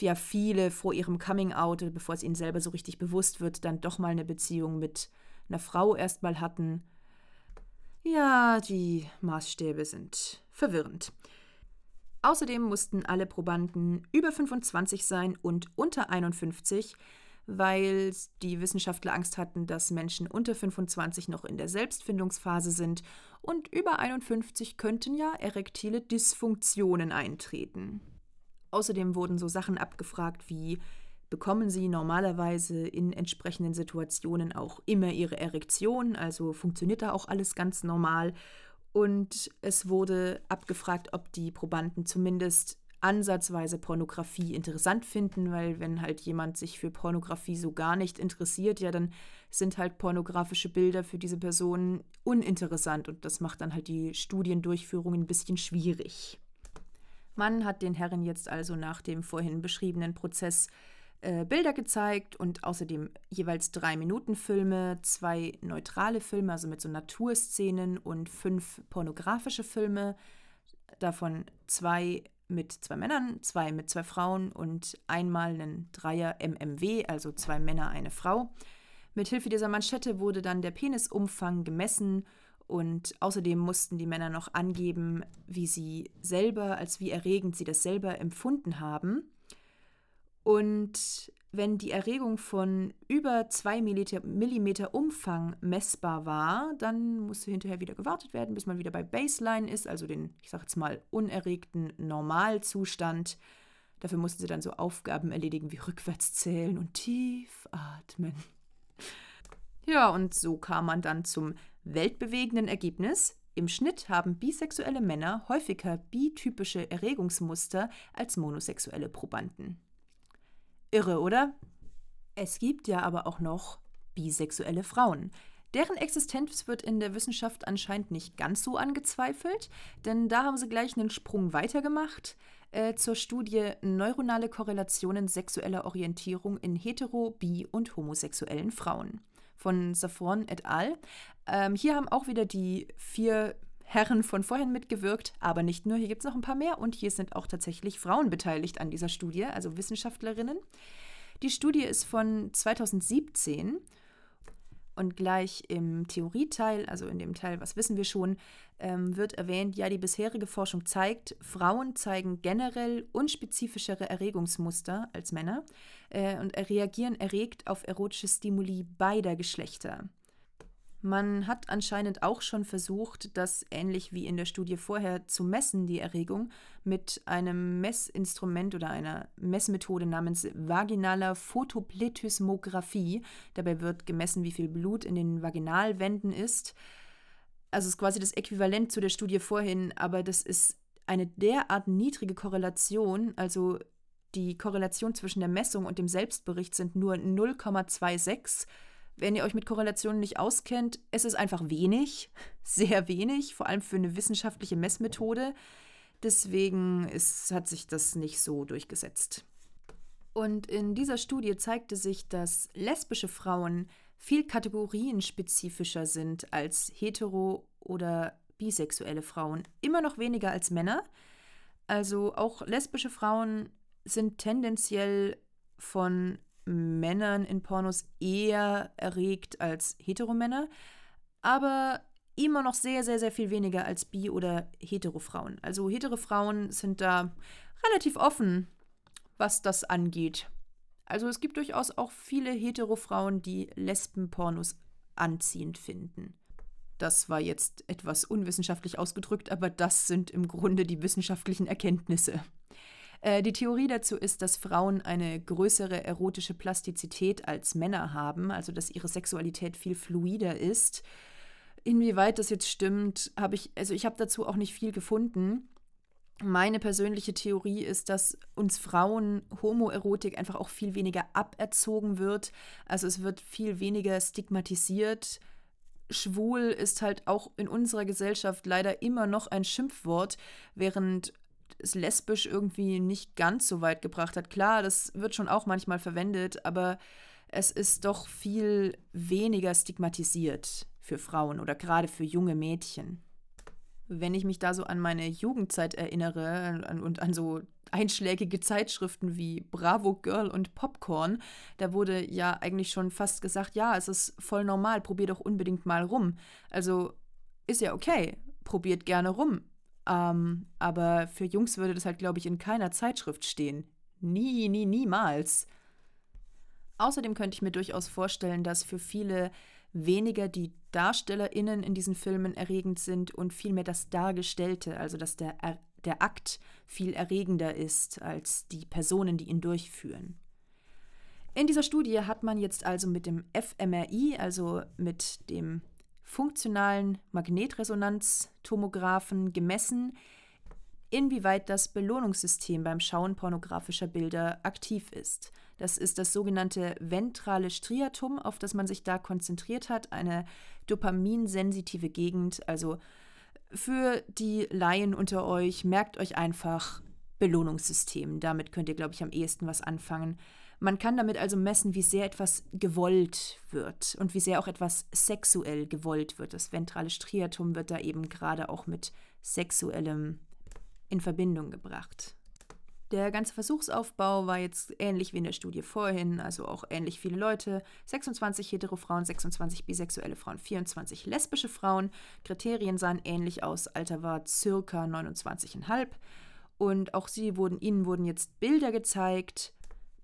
ja viele vor ihrem Coming Out, bevor es ihnen selber so richtig bewusst wird, dann doch mal eine Beziehung mit einer Frau erstmal hatten. Ja, die Maßstäbe sind verwirrend. Außerdem mussten alle Probanden über 25 sein und unter 51, weil die Wissenschaftler Angst hatten, dass Menschen unter 25 noch in der Selbstfindungsphase sind und über 51 könnten ja erektile Dysfunktionen eintreten. Außerdem wurden so Sachen abgefragt wie bekommen sie normalerweise in entsprechenden Situationen auch immer ihre Erektion, also funktioniert da auch alles ganz normal. Und es wurde abgefragt, ob die Probanden zumindest ansatzweise Pornografie interessant finden, weil wenn halt jemand sich für Pornografie so gar nicht interessiert, ja, dann sind halt pornografische Bilder für diese Person uninteressant und das macht dann halt die Studiendurchführung ein bisschen schwierig. Man hat den Herren jetzt also nach dem vorhin beschriebenen Prozess äh, Bilder gezeigt und außerdem jeweils drei Minuten Filme, zwei neutrale Filme, also mit so Naturszenen und fünf pornografische Filme, davon zwei mit zwei Männern, zwei mit zwei Frauen und einmal einen Dreier MMW, also zwei Männer, eine Frau. Mit Hilfe dieser Manschette wurde dann der Penisumfang gemessen und außerdem mussten die Männer noch angeben, wie sie selber, als wie erregend sie das selber empfunden haben. Und wenn die Erregung von über 2 mm Umfang messbar war, dann musste hinterher wieder gewartet werden, bis man wieder bei Baseline ist, also den, ich sag jetzt mal, unerregten Normalzustand. Dafür mussten sie dann so Aufgaben erledigen wie rückwärts zählen und tief atmen. Ja, und so kam man dann zum weltbewegenden Ergebnis. Im Schnitt haben bisexuelle Männer häufiger bitypische Erregungsmuster als monosexuelle Probanden. Irre, oder? Es gibt ja aber auch noch bisexuelle Frauen. Deren Existenz wird in der Wissenschaft anscheinend nicht ganz so angezweifelt, denn da haben sie gleich einen Sprung weitergemacht äh, zur Studie Neuronale Korrelationen sexueller Orientierung in hetero-, bi- und homosexuellen Frauen von Safron et al. Ähm, hier haben auch wieder die vier Herren von vorhin mitgewirkt, aber nicht nur, hier gibt es noch ein paar mehr und hier sind auch tatsächlich Frauen beteiligt an dieser Studie, also Wissenschaftlerinnen. Die Studie ist von 2017 und gleich im Theorieteil, also in dem Teil, was wissen wir schon, ähm, wird erwähnt, ja, die bisherige Forschung zeigt, Frauen zeigen generell unspezifischere Erregungsmuster als Männer äh, und reagieren erregt auf erotische Stimuli beider Geschlechter. Man hat anscheinend auch schon versucht, das ähnlich wie in der Studie vorher zu messen, die Erregung, mit einem Messinstrument oder einer Messmethode namens vaginaler Photoplethysmographie. Dabei wird gemessen, wie viel Blut in den Vaginalwänden ist. Also ist quasi das Äquivalent zu der Studie vorhin, aber das ist eine derart niedrige Korrelation, also die Korrelation zwischen der Messung und dem Selbstbericht sind nur 0,26 wenn ihr euch mit Korrelationen nicht auskennt, es ist einfach wenig, sehr wenig, vor allem für eine wissenschaftliche Messmethode. Deswegen ist, hat sich das nicht so durchgesetzt. Und in dieser Studie zeigte sich, dass lesbische Frauen viel kategorienspezifischer sind als hetero- oder bisexuelle Frauen. Immer noch weniger als Männer. Also auch lesbische Frauen sind tendenziell von Männern in Pornos eher erregt als Heteromänner, aber immer noch sehr, sehr, sehr viel weniger als Bi- oder Hetero-Frauen. Also Hetero-Frauen sind da relativ offen, was das angeht. Also es gibt durchaus auch viele Hetero-Frauen, die Lesben-Pornos anziehend finden. Das war jetzt etwas unwissenschaftlich ausgedrückt, aber das sind im Grunde die wissenschaftlichen Erkenntnisse. Äh, die Theorie dazu ist, dass Frauen eine größere erotische Plastizität als Männer haben, also dass ihre Sexualität viel fluider ist. Inwieweit das jetzt stimmt, habe ich, also ich habe dazu auch nicht viel gefunden. Meine persönliche Theorie ist, dass uns Frauen Homoerotik einfach auch viel weniger aberzogen wird. Also es wird viel weniger stigmatisiert. Schwul ist halt auch in unserer Gesellschaft leider immer noch ein Schimpfwort, während es lesbisch irgendwie nicht ganz so weit gebracht hat. Klar, das wird schon auch manchmal verwendet, aber es ist doch viel weniger stigmatisiert für Frauen oder gerade für junge Mädchen. Wenn ich mich da so an meine Jugendzeit erinnere und an so einschlägige Zeitschriften wie Bravo Girl und Popcorn, da wurde ja eigentlich schon fast gesagt, ja, es ist voll normal, probier doch unbedingt mal rum. Also ist ja okay, probiert gerne rum. Ähm, aber für Jungs würde das halt, glaube ich, in keiner Zeitschrift stehen. Nie, nie, niemals. Außerdem könnte ich mir durchaus vorstellen, dass für viele weniger die DarstellerInnen in diesen Filmen erregend sind und vielmehr das Dargestellte, also dass der, der Akt viel erregender ist als die Personen, die ihn durchführen. In dieser Studie hat man jetzt also mit dem fMRI, also mit dem funktionalen Magnetresonanztomographen gemessen, inwieweit das Belohnungssystem beim Schauen pornografischer Bilder aktiv ist. Das ist das sogenannte ventrale Striatum, auf das man sich da konzentriert hat, eine dopaminsensitive Gegend. Also für die Laien unter euch, merkt euch einfach Belohnungssystem. Damit könnt ihr, glaube ich, am ehesten was anfangen. Man kann damit also messen, wie sehr etwas gewollt wird und wie sehr auch etwas sexuell gewollt wird. Das ventrale Striatum wird da eben gerade auch mit sexuellem in Verbindung gebracht. Der ganze Versuchsaufbau war jetzt ähnlich wie in der Studie vorhin, also auch ähnlich viele Leute. 26 hetero Frauen, 26 bisexuelle Frauen, 24 lesbische Frauen. Kriterien sahen ähnlich aus. Alter war circa 29,5. Und auch sie wurden, ihnen wurden jetzt Bilder gezeigt.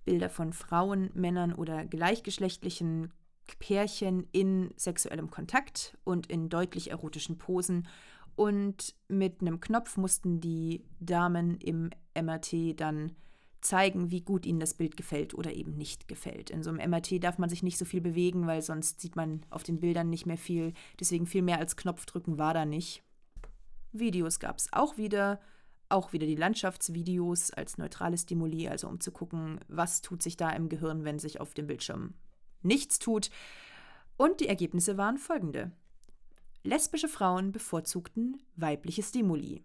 Bilder von Frauen, Männern oder gleichgeschlechtlichen Pärchen in sexuellem Kontakt und in deutlich erotischen Posen und mit einem Knopf mussten die Damen im MRT dann zeigen, wie gut ihnen das Bild gefällt oder eben nicht gefällt. In so einem MRT darf man sich nicht so viel bewegen, weil sonst sieht man auf den Bildern nicht mehr viel. Deswegen viel mehr als Knopfdrücken war da nicht. Videos gab es auch wieder. Auch wieder die Landschaftsvideos als neutrale Stimuli, also um zu gucken, was tut sich da im Gehirn, wenn sich auf dem Bildschirm nichts tut. Und die Ergebnisse waren folgende. Lesbische Frauen bevorzugten weibliche Stimuli.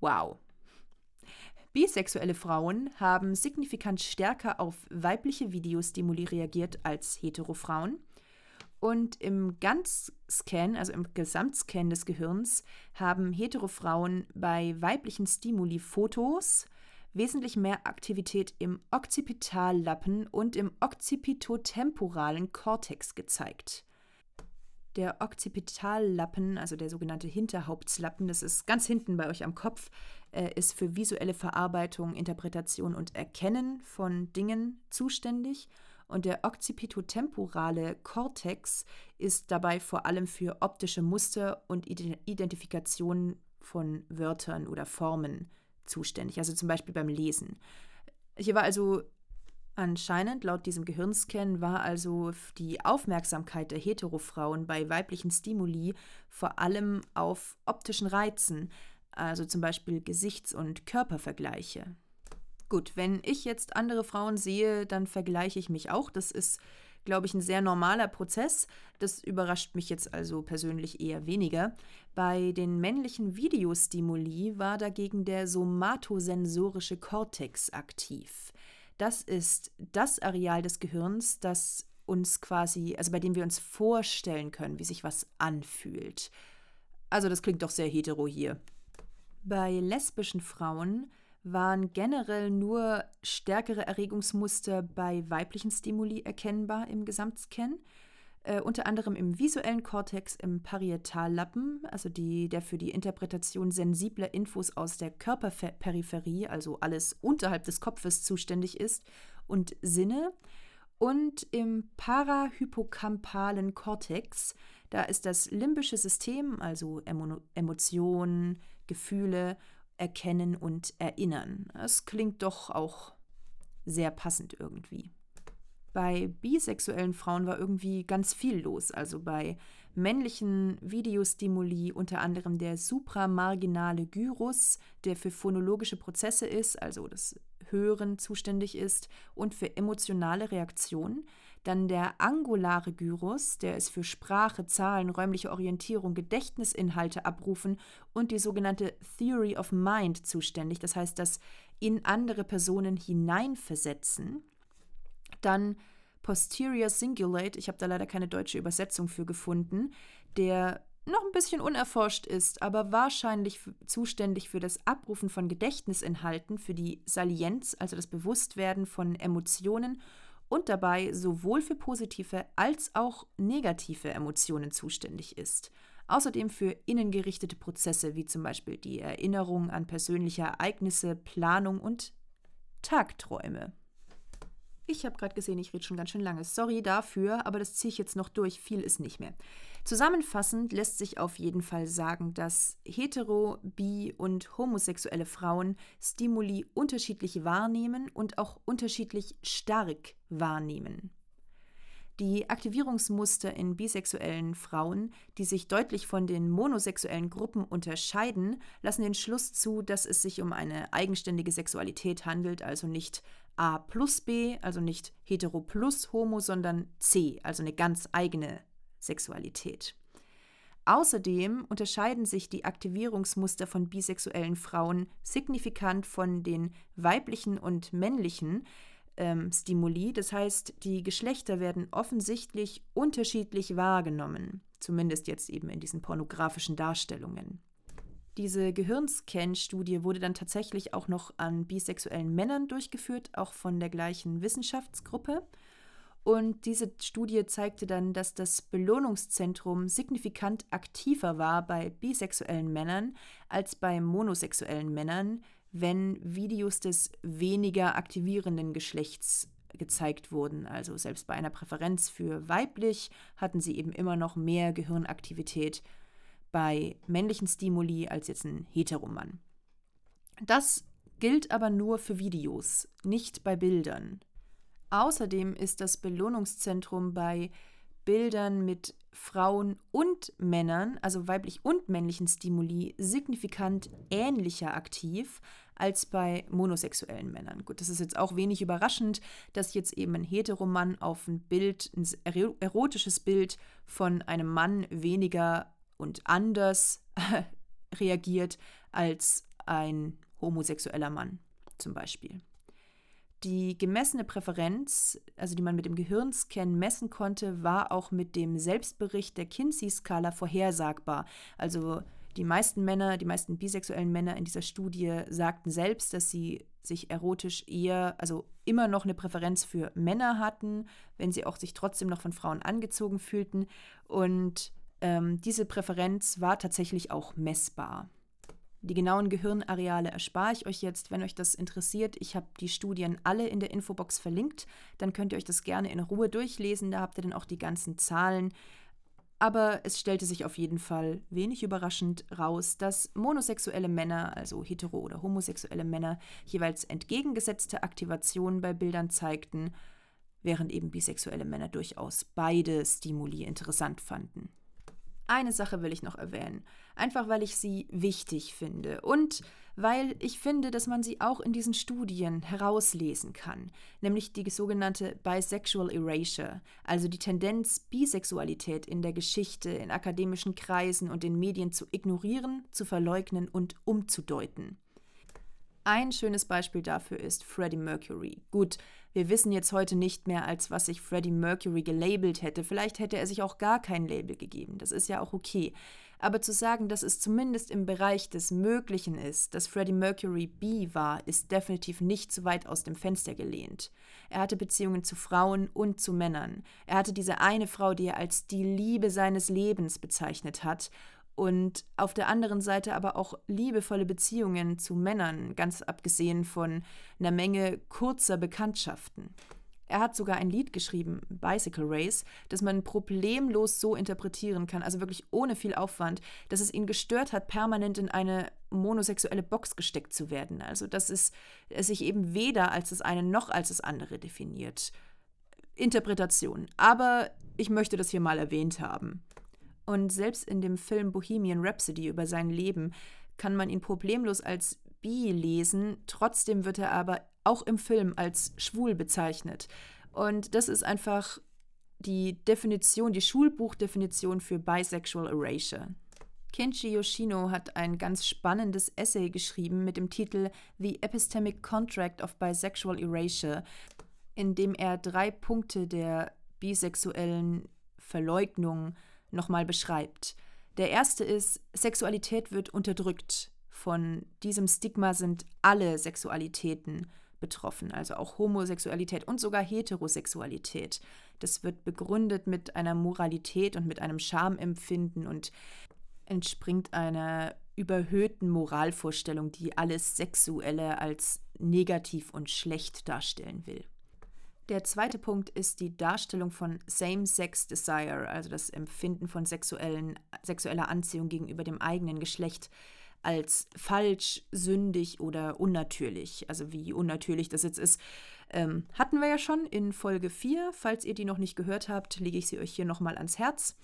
Wow. Bisexuelle Frauen haben signifikant stärker auf weibliche Videostimuli reagiert als hetero Frauen. Und im Ganzscan, also im Gesamtscan des Gehirns, haben hetero Frauen bei weiblichen Stimuli-Fotos wesentlich mehr Aktivität im Occipitallappen und im occipitotemporalen Kortex gezeigt. Der Occipitallappen, also der sogenannte Hinterhauptslappen, das ist ganz hinten bei euch am Kopf, äh, ist für visuelle Verarbeitung, Interpretation und Erkennen von Dingen zuständig. Und der occipitotemporale Kortex ist dabei vor allem für optische Muster und Identifikation von Wörtern oder Formen zuständig, also zum Beispiel beim Lesen. Hier war also Anscheinend, laut diesem Gehirnscan, war also die Aufmerksamkeit der Heterofrauen bei weiblichen Stimuli vor allem auf optischen Reizen, also zum Beispiel Gesichts- und Körpervergleiche. Gut, wenn ich jetzt andere Frauen sehe, dann vergleiche ich mich auch. Das ist, glaube ich, ein sehr normaler Prozess. Das überrascht mich jetzt also persönlich eher weniger. Bei den männlichen Videostimuli war dagegen der somatosensorische Kortex aktiv. Das ist das Areal des Gehirns, das uns quasi, also bei dem wir uns vorstellen können, wie sich was anfühlt. Also das klingt doch sehr hetero hier. Bei lesbischen Frauen waren generell nur stärkere Erregungsmuster bei weiblichen Stimuli erkennbar im Gesamtscan äh, unter anderem im visuellen Kortex im Parietallappen, also die, der für die Interpretation sensibler Infos aus der Körperperipherie, also alles unterhalb des Kopfes zuständig ist, und Sinne. Und im parahypokampalen Kortex, da ist das limbische System, also Emo Emotionen, Gefühle, Erkennen und Erinnern. Das klingt doch auch sehr passend irgendwie. Bei bisexuellen Frauen war irgendwie ganz viel los. Also bei männlichen Videostimuli unter anderem der supramarginale Gyrus, der für phonologische Prozesse ist, also das Hören zuständig ist und für emotionale Reaktionen. Dann der angulare Gyrus, der ist für Sprache, Zahlen, räumliche Orientierung, Gedächtnisinhalte abrufen und die sogenannte Theory of Mind zuständig. Das heißt, das in andere Personen hineinversetzen. Dann Posterior Cingulate, ich habe da leider keine deutsche Übersetzung für gefunden, der noch ein bisschen unerforscht ist, aber wahrscheinlich zuständig für das Abrufen von Gedächtnisinhalten, für die Salienz, also das Bewusstwerden von Emotionen und dabei sowohl für positive als auch negative Emotionen zuständig ist. Außerdem für innengerichtete Prozesse wie zum Beispiel die Erinnerung an persönliche Ereignisse, Planung und Tagträume. Ich habe gerade gesehen, ich rede schon ganz schön lange. Sorry dafür, aber das ziehe ich jetzt noch durch. Viel ist nicht mehr. Zusammenfassend lässt sich auf jeden Fall sagen, dass hetero-, bi- und homosexuelle Frauen Stimuli unterschiedlich wahrnehmen und auch unterschiedlich stark wahrnehmen. Die Aktivierungsmuster in bisexuellen Frauen, die sich deutlich von den monosexuellen Gruppen unterscheiden, lassen den Schluss zu, dass es sich um eine eigenständige Sexualität handelt, also nicht A plus B, also nicht hetero plus homo, sondern C, also eine ganz eigene Sexualität. Außerdem unterscheiden sich die Aktivierungsmuster von bisexuellen Frauen signifikant von den weiblichen und männlichen ähm, Stimuli. Das heißt, die Geschlechter werden offensichtlich unterschiedlich wahrgenommen, zumindest jetzt eben in diesen pornografischen Darstellungen. Diese Gehirnscan-Studie wurde dann tatsächlich auch noch an bisexuellen Männern durchgeführt, auch von der gleichen Wissenschaftsgruppe. Und diese Studie zeigte dann, dass das Belohnungszentrum signifikant aktiver war bei bisexuellen Männern als bei monosexuellen Männern, wenn Videos des weniger aktivierenden Geschlechts gezeigt wurden. Also selbst bei einer Präferenz für weiblich hatten sie eben immer noch mehr Gehirnaktivität bei männlichen Stimuli als jetzt ein Heteromann. Das gilt aber nur für Videos, nicht bei Bildern. Außerdem ist das Belohnungszentrum bei Bildern mit Frauen und Männern, also weiblich und männlichen Stimuli, signifikant ähnlicher aktiv als bei monosexuellen Männern. Gut, das ist jetzt auch wenig überraschend, dass jetzt eben ein Heteromann auf ein Bild, ein erotisches Bild von einem Mann weniger und anders reagiert als ein homosexueller Mann zum Beispiel. Die gemessene Präferenz, also die man mit dem Gehirnscan messen konnte, war auch mit dem Selbstbericht der Kinsey-Skala vorhersagbar. Also die meisten Männer, die meisten bisexuellen Männer in dieser Studie sagten selbst, dass sie sich erotisch eher, also immer noch eine Präferenz für Männer hatten, wenn sie auch sich trotzdem noch von Frauen angezogen fühlten. Und ähm, diese Präferenz war tatsächlich auch messbar. Die genauen Gehirnareale erspare ich euch jetzt, wenn euch das interessiert. Ich habe die Studien alle in der Infobox verlinkt. Dann könnt ihr euch das gerne in Ruhe durchlesen. Da habt ihr dann auch die ganzen Zahlen. Aber es stellte sich auf jeden Fall wenig überraschend raus, dass monosexuelle Männer, also hetero- oder homosexuelle Männer, jeweils entgegengesetzte Aktivationen bei Bildern zeigten, während eben bisexuelle Männer durchaus beide Stimuli interessant fanden. Eine Sache will ich noch erwähnen, einfach weil ich sie wichtig finde und weil ich finde, dass man sie auch in diesen Studien herauslesen kann, nämlich die sogenannte Bisexual Erasure, also die Tendenz, Bisexualität in der Geschichte, in akademischen Kreisen und in Medien zu ignorieren, zu verleugnen und umzudeuten. Ein schönes Beispiel dafür ist Freddie Mercury. Gut, wir wissen jetzt heute nicht mehr, als was sich Freddie Mercury gelabelt hätte. Vielleicht hätte er sich auch gar kein Label gegeben. Das ist ja auch okay. Aber zu sagen, dass es zumindest im Bereich des Möglichen ist, dass Freddie Mercury B war, ist definitiv nicht zu weit aus dem Fenster gelehnt. Er hatte Beziehungen zu Frauen und zu Männern. Er hatte diese eine Frau, die er als die Liebe seines Lebens bezeichnet hat und auf der anderen Seite aber auch liebevolle Beziehungen zu Männern, ganz abgesehen von einer Menge kurzer Bekanntschaften. Er hat sogar ein Lied geschrieben, Bicycle Race, das man problemlos so interpretieren kann, also wirklich ohne viel Aufwand, dass es ihn gestört hat, permanent in eine monosexuelle Box gesteckt zu werden. Also dass es, es sich eben weder als das eine noch als das andere definiert. Interpretation. Aber ich möchte das hier mal erwähnt haben. Und selbst in dem Film Bohemian Rhapsody über sein Leben kann man ihn problemlos als bi lesen, trotzdem wird er aber auch im Film als schwul bezeichnet. Und das ist einfach die Definition, die Schulbuchdefinition für Bisexual Erasure. Kenji Yoshino hat ein ganz spannendes Essay geschrieben mit dem Titel The Epistemic Contract of Bisexual Erasure, in dem er drei Punkte der bisexuellen Verleugnung nochmal beschreibt. Der erste ist, Sexualität wird unterdrückt. Von diesem Stigma sind alle Sexualitäten betroffen, also auch Homosexualität und sogar Heterosexualität. Das wird begründet mit einer Moralität und mit einem Schamempfinden und entspringt einer überhöhten Moralvorstellung, die alles Sexuelle als negativ und schlecht darstellen will. Der zweite Punkt ist die Darstellung von Same-Sex Desire, also das Empfinden von sexueller Anziehung gegenüber dem eigenen Geschlecht, als falsch, sündig oder unnatürlich. Also wie unnatürlich das jetzt ist, ähm, hatten wir ja schon in Folge 4. Falls ihr die noch nicht gehört habt, lege ich sie euch hier nochmal ans Herz.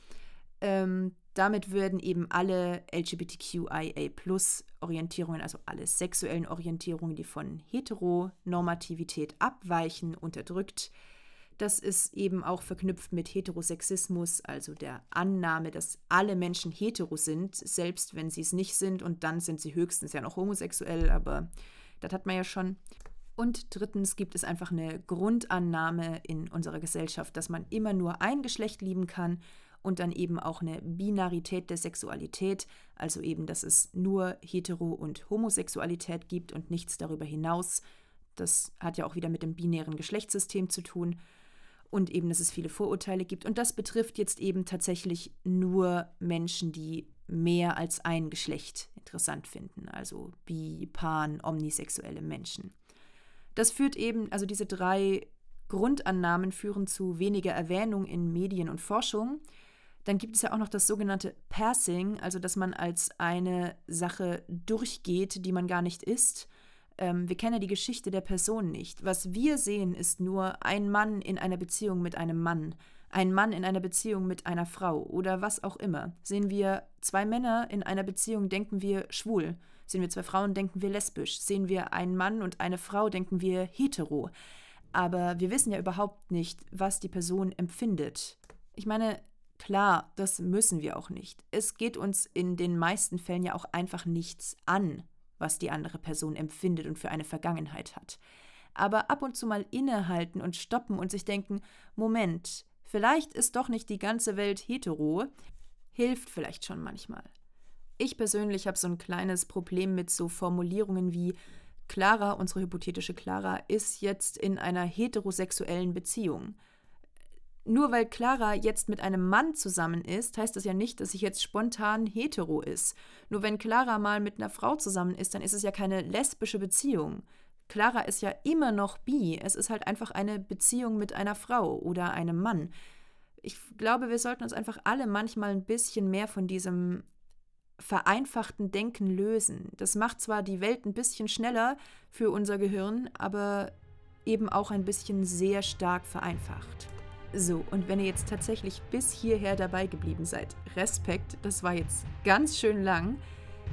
Ähm, damit würden eben alle LGBTQIA-Orientierungen, also alle sexuellen Orientierungen, die von Heteronormativität abweichen, unterdrückt. Das ist eben auch verknüpft mit Heterosexismus, also der Annahme, dass alle Menschen hetero sind, selbst wenn sie es nicht sind. Und dann sind sie höchstens ja noch homosexuell, aber das hat man ja schon. Und drittens gibt es einfach eine Grundannahme in unserer Gesellschaft, dass man immer nur ein Geschlecht lieben kann und dann eben auch eine Binarität der Sexualität, also eben, dass es nur Hetero- und Homosexualität gibt und nichts darüber hinaus. Das hat ja auch wieder mit dem binären Geschlechtssystem zu tun und eben, dass es viele Vorurteile gibt. Und das betrifft jetzt eben tatsächlich nur Menschen, die mehr als ein Geschlecht interessant finden, also bi, pan, omnisexuelle Menschen. Das führt eben, also diese drei Grundannahmen führen zu weniger Erwähnung in Medien und Forschung dann gibt es ja auch noch das sogenannte Passing, also dass man als eine Sache durchgeht, die man gar nicht ist. Ähm, wir kennen die Geschichte der Person nicht. Was wir sehen, ist nur ein Mann in einer Beziehung mit einem Mann, ein Mann in einer Beziehung mit einer Frau oder was auch immer. Sehen wir zwei Männer in einer Beziehung, denken wir schwul. Sehen wir zwei Frauen, denken wir lesbisch. Sehen wir einen Mann und eine Frau, denken wir hetero. Aber wir wissen ja überhaupt nicht, was die Person empfindet. Ich meine, Klar, das müssen wir auch nicht. Es geht uns in den meisten Fällen ja auch einfach nichts an, was die andere Person empfindet und für eine Vergangenheit hat. Aber ab und zu mal innehalten und stoppen und sich denken, Moment, vielleicht ist doch nicht die ganze Welt hetero, hilft vielleicht schon manchmal. Ich persönlich habe so ein kleines Problem mit so Formulierungen wie Clara, unsere hypothetische Clara, ist jetzt in einer heterosexuellen Beziehung nur weil Clara jetzt mit einem Mann zusammen ist, heißt das ja nicht, dass sie jetzt spontan hetero ist. Nur wenn Clara mal mit einer Frau zusammen ist, dann ist es ja keine lesbische Beziehung. Clara ist ja immer noch bi. Es ist halt einfach eine Beziehung mit einer Frau oder einem Mann. Ich glaube, wir sollten uns einfach alle manchmal ein bisschen mehr von diesem vereinfachten Denken lösen. Das macht zwar die Welt ein bisschen schneller für unser Gehirn, aber eben auch ein bisschen sehr stark vereinfacht. So, und wenn ihr jetzt tatsächlich bis hierher dabei geblieben seid, Respekt, das war jetzt ganz schön lang.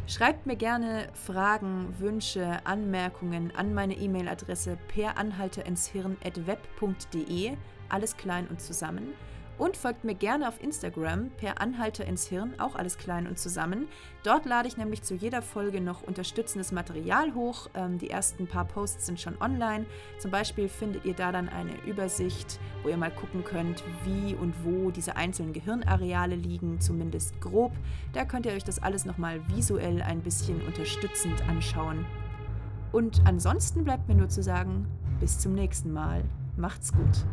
Schreibt mir gerne Fragen, Wünsche, Anmerkungen an meine E-Mail-Adresse peranhalterinsHirn.web.de, alles klein und zusammen. Und folgt mir gerne auf Instagram per Anhalter ins Hirn, auch alles klein und zusammen. Dort lade ich nämlich zu jeder Folge noch unterstützendes Material hoch. Ähm, die ersten paar Posts sind schon online. Zum Beispiel findet ihr da dann eine Übersicht, wo ihr mal gucken könnt, wie und wo diese einzelnen Gehirnareale liegen, zumindest grob. Da könnt ihr euch das alles nochmal visuell ein bisschen unterstützend anschauen. Und ansonsten bleibt mir nur zu sagen, bis zum nächsten Mal. Macht's gut.